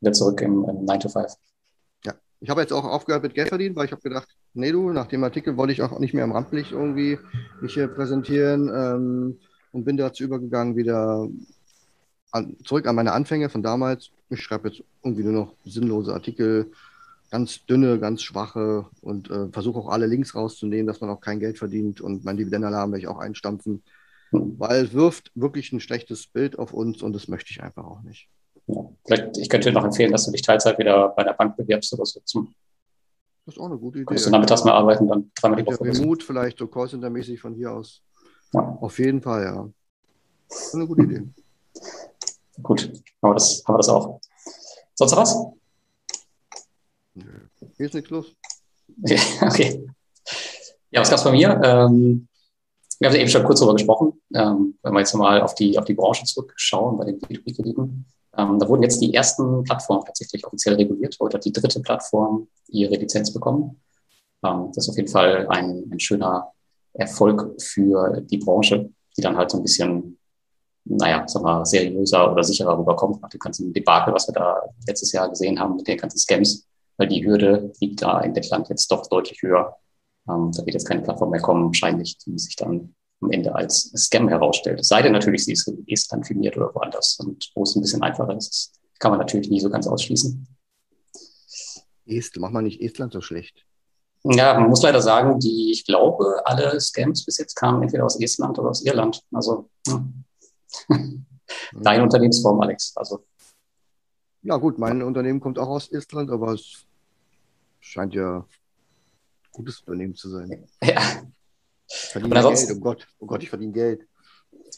Wieder zurück im, im 9 to 5. Ich habe jetzt auch aufgehört mit Geld verdienen, weil ich habe gedacht, nee du, nach dem Artikel wollte ich auch nicht mehr im Rampenlicht irgendwie mich hier präsentieren ähm, und bin dazu übergegangen, wieder an, zurück an meine Anfänge von damals. Ich schreibe jetzt irgendwie nur noch sinnlose Artikel, ganz dünne, ganz schwache und äh, versuche auch alle Links rauszunehmen, dass man auch kein Geld verdient und mein Dividendenalarm werde ich auch einstampfen, weil es wirft wirklich ein schlechtes Bild auf uns und das möchte ich einfach auch nicht. Ja. Vielleicht, ich könnte dir noch empfehlen, dass du dich Teilzeit wieder bei der Bank bewirbst oder so. Zum, Das ist auch eine gute Idee. könntest du nachmittags mal arbeiten, dann dreimal die Woche. Remote vielleicht so Callcenter-mäßig von hier aus. Ja. Auf jeden Fall, ja. Das ist eine gute Idee. Gut, haben wir, das, haben wir das auch. Sonst noch was? Hier ist nichts los. Okay. <laughs> Ja, was gab es bei mir? Ähm, wir haben ja eben schon kurz darüber gesprochen. Ähm, wenn wir jetzt nochmal auf die, auf die Branche zurückschauen, bei den B2B-Krediten. Ähm, da wurden jetzt die ersten Plattformen tatsächlich offiziell reguliert. Heute hat die dritte Plattform ihre Lizenz bekommen. Ähm, das ist auf jeden Fall ein, ein schöner Erfolg für die Branche, die dann halt so ein bisschen, naja, sag mal, seriöser oder sicherer rüberkommt nach dem ganzen Debakel, was wir da letztes Jahr gesehen haben mit den ganzen Scams weil die Hürde liegt da in Lettland jetzt doch deutlich höher. Ähm, da wird jetzt keine Plattform mehr kommen, wahrscheinlich, die sich dann am Ende als Scam herausstellt. Es sei denn natürlich, sie ist in Estland firmiert oder woanders und wo es ein bisschen einfacher ist, kann man natürlich nie so ganz ausschließen. Est, mach mal nicht Estland so schlecht. Ja, man muss leider sagen, die, ich glaube, alle Scams bis jetzt kamen entweder aus Estland oder aus Irland. Also hm. Deine Unternehmensform, Alex. Also Ja, gut, mein Unternehmen kommt auch aus Estland, aber es scheint ja ein gutes Unternehmen zu sein. ja, Ich verdiene Geld, oh Gott, oh Gott, ich verdiene Geld.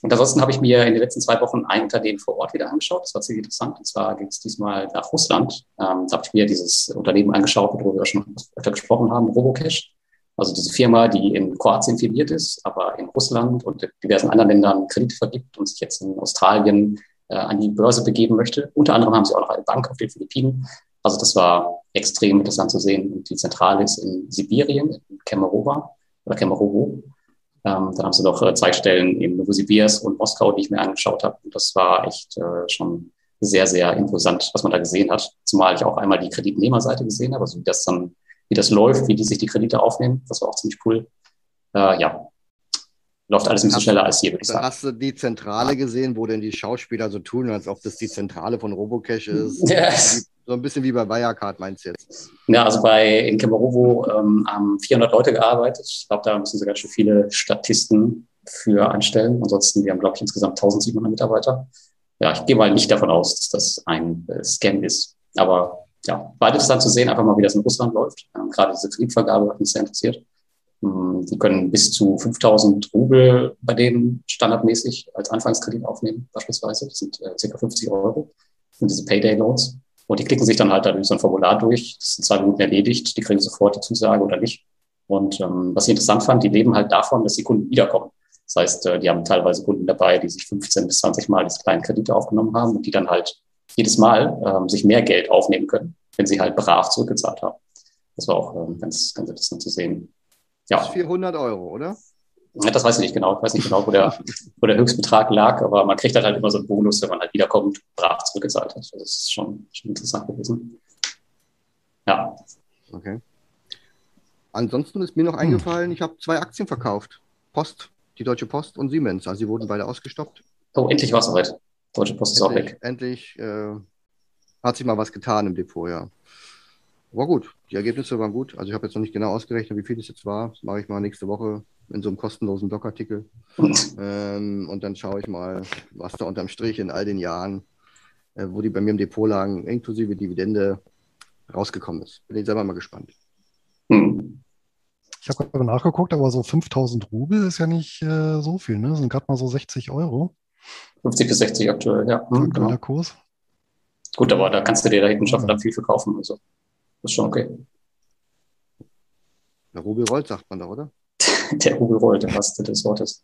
und ansonsten habe ich mir in den letzten zwei Wochen ein Unternehmen vor Ort wieder angeschaut. Das war ziemlich interessant. Und zwar ging es diesmal nach Russland. Ähm, da habe ich mir dieses Unternehmen angeschaut, worüber wir schon öfter gesprochen haben, Robocash. Also diese Firma, die in Kroatien filiert ist, aber in Russland und in diversen anderen Ländern Kredite vergibt und sich jetzt in Australien äh, an die Börse begeben möchte. Unter anderem haben sie auch noch eine Bank auf den Philippinen. Also das war extrem interessant zu sehen. Und die Zentrale ist in Sibirien, in Kemerovo oder Kemerovo. Ähm, dann haben sie noch äh, zwei Stellen in Novosibirsk und Moskau, die ich mir angeschaut habe. Und das war echt äh, schon sehr, sehr imposant, was man da gesehen hat. Zumal ich auch einmal die Kreditnehmerseite gesehen habe, also wie das dann, wie das läuft, wie die sich die Kredite aufnehmen. Das war auch ziemlich cool. Äh, ja, läuft alles ein bisschen schneller als hier, würde ich sagen. Hast du die Zentrale gesehen, wo denn die Schauspieler so tun, als ob das die Zentrale von Robocash ist? <laughs> Yes. So ein bisschen wie bei Wirecard, meinst du jetzt? Ja, also bei in Kemerovo ähm, haben 400 Leute gearbeitet. Ich glaube, da müssen sie ganz schön viele Statisten für einstellen. Ansonsten, wir haben, glaube ich, insgesamt 1700 Mitarbeiter. Ja, ich gehe mal nicht davon aus, dass das ein äh, Scam ist. Aber ja, war interessant zu sehen, einfach mal, wie das in Russland läuft. Ähm, gerade diese Kreditvergabe hat mich sehr interessiert. Ähm, die können bis zu 5000 Rubel bei denen standardmäßig als Anfangskredit aufnehmen, beispielsweise. Das sind äh, ca. 50 Euro. Sind diese Payday-Loans. Und die klicken sich dann halt durch so ein Formular durch. Das sind zwei Minuten erledigt. Die kriegen sofort die Zusage oder nicht. Und ähm, was ich interessant fand, die leben halt davon, dass die Kunden wiederkommen. Das heißt, äh, die haben teilweise Kunden dabei, die sich 15 bis 20 Mal diese kleinen Kredite aufgenommen haben und die dann halt jedes Mal ähm, sich mehr Geld aufnehmen können, wenn sie halt brav zurückgezahlt haben. Das war auch ähm, ganz, ganz interessant zu sehen. Ja. Das ist 400 Euro, oder? Ja, das weiß ich nicht genau. Ich weiß nicht genau, wo der, wo der Höchstbetrag lag, aber man kriegt halt, halt immer so einen Bonus, wenn man halt wiederkommt, brav zurückgezahlt hat. Also das ist schon, schon interessant gewesen. Ja. Okay. Ansonsten ist mir noch eingefallen, ich habe zwei Aktien verkauft. Post, die Deutsche Post und Siemens. Also sie wurden beide ausgestoppt. Oh, endlich war es soweit. Deutsche Post endlich, ist auch weg. Endlich äh, hat sich mal was getan im Depot, ja. War gut. Die Ergebnisse waren gut. Also ich habe jetzt noch nicht genau ausgerechnet, wie viel es jetzt war. Das mache ich mal nächste Woche in so einem kostenlosen Blogartikel. <laughs> ähm, und dann schaue ich mal, was da unterm Strich in all den Jahren, äh, wo die bei mir im Depot lagen, inklusive Dividende, rausgekommen ist. Bin ich selber mal gespannt. Hm. Ich habe gerade nachgeguckt, aber so 5000 Rubel ist ja nicht äh, so viel, ne? Das sind gerade mal so 60 Euro. 50 bis 60 aktuell, ja. Hm, genau. Kurs. Gut, aber da kannst du dir da hinten schon verdammt viel verkaufen. Also, das ist schon okay. Der Rubel rollt, sagt man da, oder? <laughs> der Rubel rollt, im wahrsten des Wortes.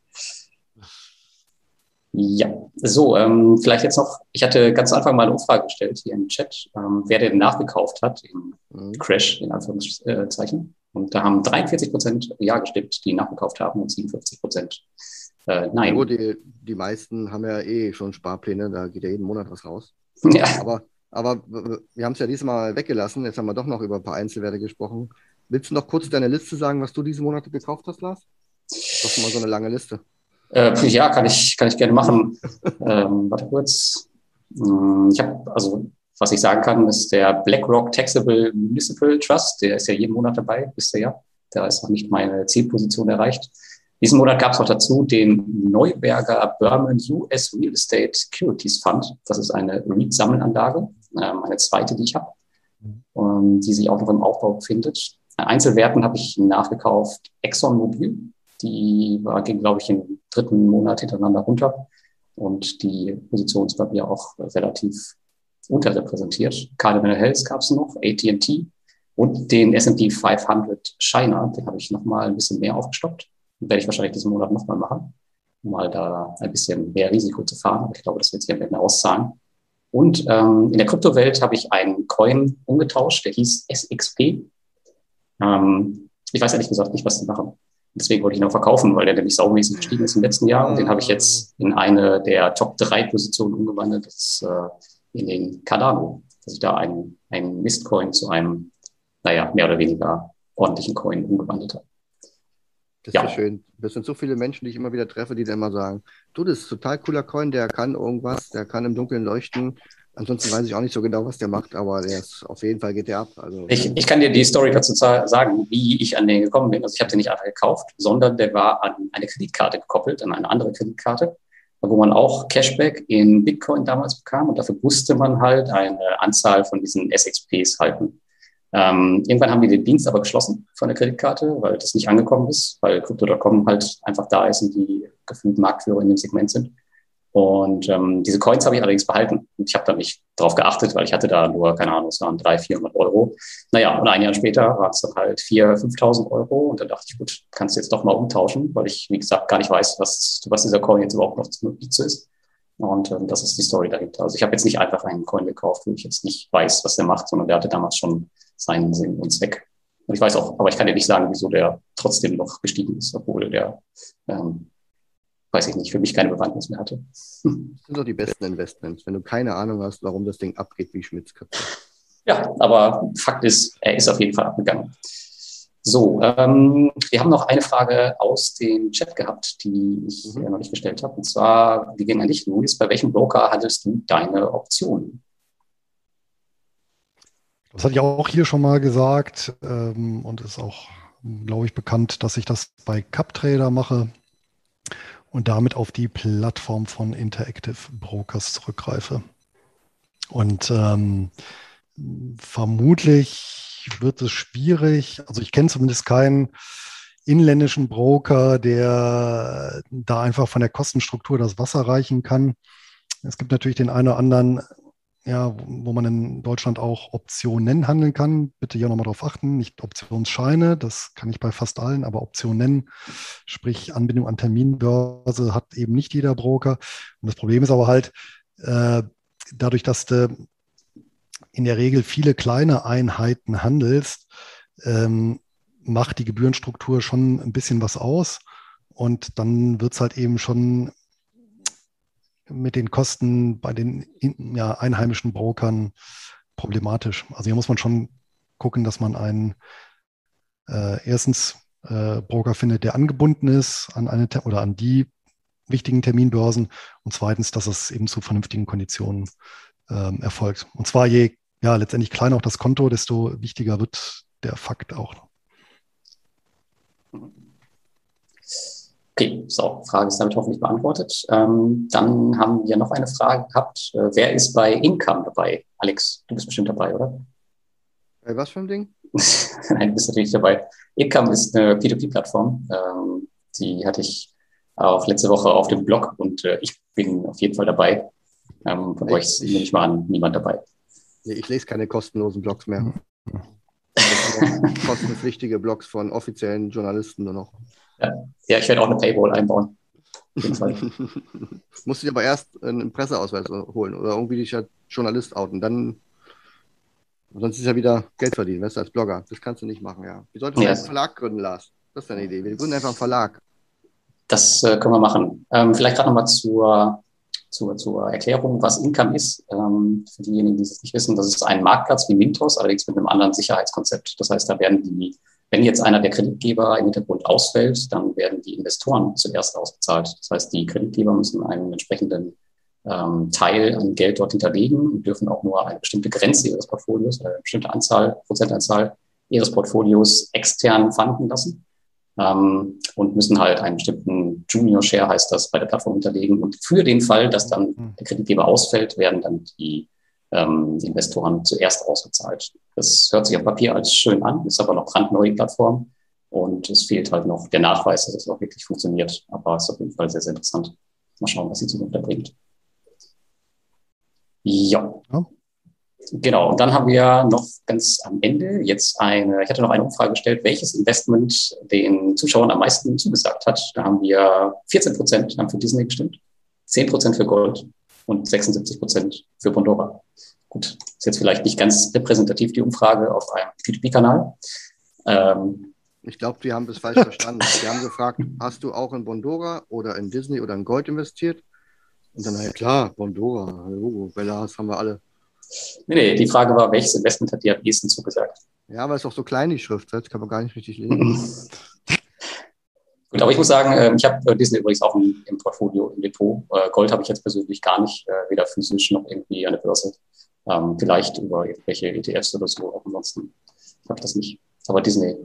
Ja, so, ähm, vielleicht jetzt noch, ich hatte ganz am Anfang mal eine Umfrage gestellt hier im Chat, ähm, wer denn nachgekauft hat im mhm. Crash, in Anführungszeichen. Und da haben 43 Prozent Ja gestimmt, die nachgekauft haben und 57 Prozent äh, Nein. Ja, die, die meisten haben ja eh schon Sparpläne, da geht ja jeden Monat was raus. <laughs> Ja. Aber, aber wir haben es ja diesmal weggelassen, jetzt haben wir doch noch über ein paar Einzelwerte gesprochen. Willst du noch kurz deine Liste sagen, was du diese Monate gekauft hast, Lars? Das ist mal so eine lange Liste. Äh, ja, kann ich, kann ich gerne machen. <laughs> ähm, warte kurz. Hm, ich habe, also, was ich sagen kann, ist der BlackRock Taxable Municipal Trust. Der ist ja jeden Monat dabei, wisst ihr ja. Da ist noch nicht meine Zielposition erreicht. Diesen Monat gab es auch dazu den Neuberger Berman US Real Estate Securities Fund. Das ist eine REIT-Sammelanlage, ähm, eine zweite, die ich habe, ähm, die sich auch noch im Aufbau befindet. Einzelwerten habe ich nachgekauft ExxonMobil. Die war, ging, glaube ich, im dritten Monat hintereinander runter. Und die Position ist bei mir auch relativ unterrepräsentiert. Cardinal Health gab es noch, AT&T und den S&P 500 China. Den habe ich nochmal ein bisschen mehr aufgestockt. Werde ich wahrscheinlich diesen Monat nochmal machen, um mal da ein bisschen mehr Risiko zu fahren. Aber ich glaube, das wird sich am Ende auszahlen. Und ähm, in der Kryptowelt habe ich einen Coin umgetauscht, der hieß SXP. Ähm, ich weiß ehrlich gesagt nicht, was die machen. Deswegen wollte ich ihn auch verkaufen, weil der nämlich saumäßig gestiegen ist im letzten Jahr. Und den habe ich jetzt in eine der Top 3 Positionen umgewandelt. Das ist äh, in den Cardano. Dass ich da einen, einen Mistcoin zu einem, naja, mehr oder weniger ordentlichen Coin umgewandelt habe. Das ja. ist schön. Das sind so viele Menschen, die ich immer wieder treffe, die dann immer sagen, du, das ist total cooler Coin, der kann irgendwas, der kann im Dunkeln leuchten, Ansonsten weiß ich auch nicht so genau, was der macht, aber der ist auf jeden Fall geht der ab. Also, ich, ich kann dir die Story dazu sagen, wie ich an den gekommen bin. Also ich habe den nicht einfach gekauft, sondern der war an eine Kreditkarte gekoppelt, an eine andere Kreditkarte, wo man auch Cashback in Bitcoin damals bekam und dafür musste man halt eine Anzahl von diesen SXPs halten. Ähm, irgendwann haben die den Dienst aber geschlossen von der Kreditkarte, weil das nicht angekommen ist, weil Crypto.com halt einfach da ist und die gefühlt Marktführer in dem Segment sind. Und ähm, diese Coins habe ich allerdings behalten. Und ich habe da nicht drauf geachtet, weil ich hatte da nur, keine Ahnung, es waren 300, 400 Euro. Naja, und ein Jahr später war es dann halt 4.000, 5.000 Euro. Und dann dachte ich, gut, kannst du jetzt doch mal umtauschen, weil ich, wie gesagt, gar nicht weiß, was, was dieser Coin jetzt überhaupt noch zu ist. Und ähm, das ist die Story dahinter. Also ich habe jetzt nicht einfach einen Coin gekauft, wo ich jetzt nicht weiß, was der macht, sondern der hatte damals schon seinen Sinn und Zweck. Und ich weiß auch, aber ich kann dir nicht sagen, wieso der trotzdem noch gestiegen ist, obwohl der ähm, weiß ich nicht, für mich keine Bewandtnis mehr hatte. Das sind doch die besten Investments, wenn du keine Ahnung hast, warum das Ding abgeht wie Schmitzköpfe. Ja, aber Fakt ist, er ist auf jeden Fall abgegangen. So, ähm, wir haben noch eine Frage aus dem Chat gehabt, die ich mhm. noch nicht gestellt habe. Und zwar, wie ging an dich, Luis? Bei welchem Broker handelst du deine Optionen? Das hatte ich auch hier schon mal gesagt ähm, und ist auch, glaube ich, bekannt, dass ich das bei CupTrader mache und damit auf die Plattform von Interactive Brokers zurückgreife. Und ähm, vermutlich wird es schwierig, also ich kenne zumindest keinen inländischen Broker, der da einfach von der Kostenstruktur das Wasser reichen kann. Es gibt natürlich den einen oder anderen ja, wo man in Deutschland auch Optionen handeln kann. Bitte hier nochmal darauf achten, nicht Optionsscheine, das kann ich bei fast allen, aber Optionen, sprich Anbindung an Terminbörse, hat eben nicht jeder Broker. Und das Problem ist aber halt, äh, dadurch, dass du in der Regel viele kleine Einheiten handelst, ähm, macht die Gebührenstruktur schon ein bisschen was aus. Und dann wird es halt eben schon mit den Kosten bei den ja, einheimischen Brokern problematisch. Also hier muss man schon gucken, dass man einen äh, erstens äh, Broker findet, der angebunden ist an eine oder an die wichtigen Terminbörsen und zweitens, dass es eben zu vernünftigen Konditionen ähm, erfolgt. Und zwar je ja letztendlich kleiner auch das Konto, desto wichtiger wird der Fakt auch. Okay, so, Frage ist damit hoffentlich beantwortet. Ähm, dann haben wir noch eine Frage gehabt. Äh, wer ist bei Income dabei? Alex, du bist bestimmt dabei, oder? Bei was für ein Ding? <laughs> Nein, du bist natürlich dabei. Income ist eine P2P-Plattform. Ähm, die hatte ich auch letzte Woche auf dem Blog und äh, ich bin auf jeden Fall dabei. Ähm, von ich, euch nehme ich mal an, niemand dabei. Nee, ich lese keine kostenlosen Blogs mehr. <laughs> Kostenpflichtige Blogs von offiziellen Journalisten nur noch. Ja, ich werde auch eine Paywall einbauen. Musst du dir aber erst einen Presseausweis holen oder irgendwie dich als Journalist outen. Dann, sonst ist ja wieder Geld verdienen, weißt du, als Blogger. Das kannst du nicht machen, ja. Wie solltest du ja. einen Verlag gründen, Lars? Das ist deine Idee. Wir gründen einfach einen Verlag. Das äh, können wir machen. Ähm, vielleicht gerade nochmal zur, zur, zur Erklärung, was Income ist. Ähm, für diejenigen, die es nicht wissen, das ist ein Marktplatz wie Mintos, allerdings mit einem anderen Sicherheitskonzept. Das heißt, da werden die wenn jetzt einer der Kreditgeber im Hintergrund ausfällt, dann werden die Investoren zuerst ausbezahlt. Das heißt, die Kreditgeber müssen einen entsprechenden ähm, Teil an Geld dort hinterlegen und dürfen auch nur eine bestimmte Grenze ihres Portfolios, eine bestimmte Anzahl, Prozentanzahl ihres Portfolios extern fanden lassen ähm, und müssen halt einen bestimmten Junior Share, heißt das, bei der Plattform hinterlegen. Und für den Fall, dass dann mhm. der Kreditgeber ausfällt, werden dann die ähm, Investoren zuerst ausgezahlt. Das hört sich auf Papier als schön an, ist aber noch brandneue Plattform und es fehlt halt noch der Nachweis, dass es auch wirklich funktioniert. Aber es ist auf jeden Fall sehr, sehr interessant. Mal schauen, was die Zukunft da bringt. Ja. ja. Genau, und dann haben wir noch ganz am Ende jetzt eine, ich hatte noch eine Umfrage gestellt, welches Investment den Zuschauern am meisten zugesagt hat. Da haben wir 14 Prozent haben für Disney gestimmt, 10 Prozent für Gold und 76 Prozent für Bondora. Gut, ist jetzt vielleicht nicht ganz repräsentativ die Umfrage auf einem P2P-Kanal. Ähm, ich glaube, die haben das falsch <laughs> verstanden. Die haben gefragt, hast du auch in Bondora oder in Disney oder in Gold investiert? Und dann, ja klar, Bondora, Logo, Bellas haben wir alle. Nee, nee, die Frage war, welches Investment hat dir am ehesten zugesagt? Ja, weil es auch so klein die Schrift ist, kann man gar nicht richtig lesen. <laughs> Aber ich muss sagen, ähm, ich habe äh, Disney übrigens auch im, Portfolio, im Depot. Äh, Gold habe ich jetzt persönlich gar nicht, äh, weder physisch noch irgendwie an der Börse. Ähm, vielleicht über irgendwelche ETFs oder so, auch ansonsten habe ich das nicht. Aber Disney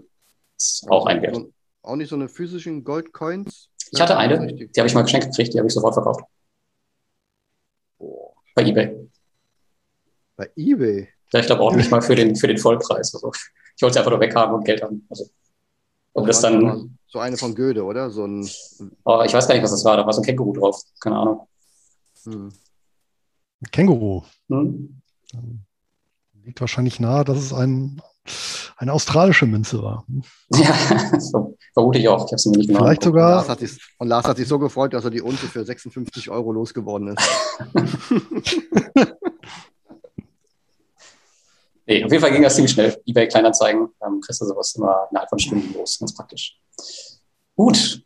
ist auch ein Wert. Auch nicht so eine physischen Goldcoins? Ich hatte eine, die habe ich mal geschenkt gekriegt, die habe ich sofort verkauft. Oh. Bei eBay. Bei eBay? Ja, ich glaube auch nicht mal für den, für den Vollpreis. Also, ich wollte es einfach nur weghaben und Geld haben. Also, Ob das dann. So eine von Goethe, oder? So ein. Oh, ich weiß gar nicht, was das war. Da war so ein Känguru drauf. Keine Ahnung. Hm. Känguru. Hm? Liegt wahrscheinlich nahe, dass es ein, eine australische Münze war. <laughs> Ja, so, vermute ich auch. Ich habe sie mir nicht genau Vielleicht sogar. Und Lars, sich, und Lars, hat sich, so gefreut, dass er die Unze für 56 Euro losgeworden ist. <laughs> nee, auf jeden Fall ging das ziemlich schnell. eBay Kleinanzeigen, ähm, kriegst du sowas immer innerhalb von Stunden los. Ganz praktisch. Gut.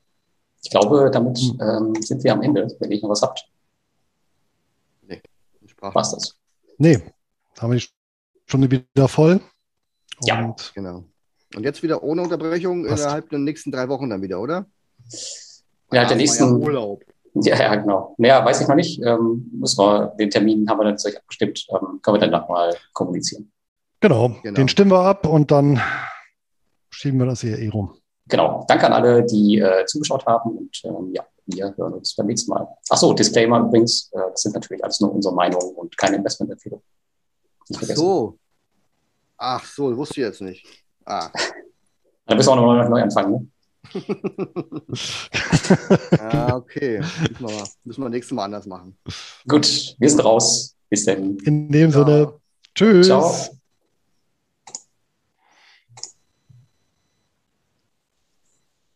Ich glaube, damit hm. ähm, sind wir am Ende, wenn ihr noch was habt. Nee, War's das? Nee, haben wir die Stunde wieder voll. Ja. Genau. Und jetzt wieder ohne Unterbrechung Passt. innerhalb der nächsten drei Wochen dann wieder, oder? Ja, der nächsten. Ja, Urlaub. Ja, ja, genau. Naja, weiß ich noch nicht. Ähm, müssen wir, den Termin haben wir dann euch abgestimmt. Ähm, können wir dann nochmal kommunizieren. Genau. genau, den stimmen wir ab und dann schieben wir das hier eh rum. Genau. Danke an alle, die äh, zugeschaut haben und ähm, ja, wir hören uns beim nächsten Mal. Achso, Disclaimer übrigens, äh, das sind natürlich alles nur unsere Meinungen und keine Investmentempfehlung. Ach so. Ach so, wusste ich jetzt nicht. Ah. <laughs> Dann bist du auch noch neu anfangen, ne? <laughs> ah, okay. Müssen wir, müssen wir nächstes Mal anders machen. Gut, wir sind raus. Bis dann. In dem Sinne. Tschüss. Ciao.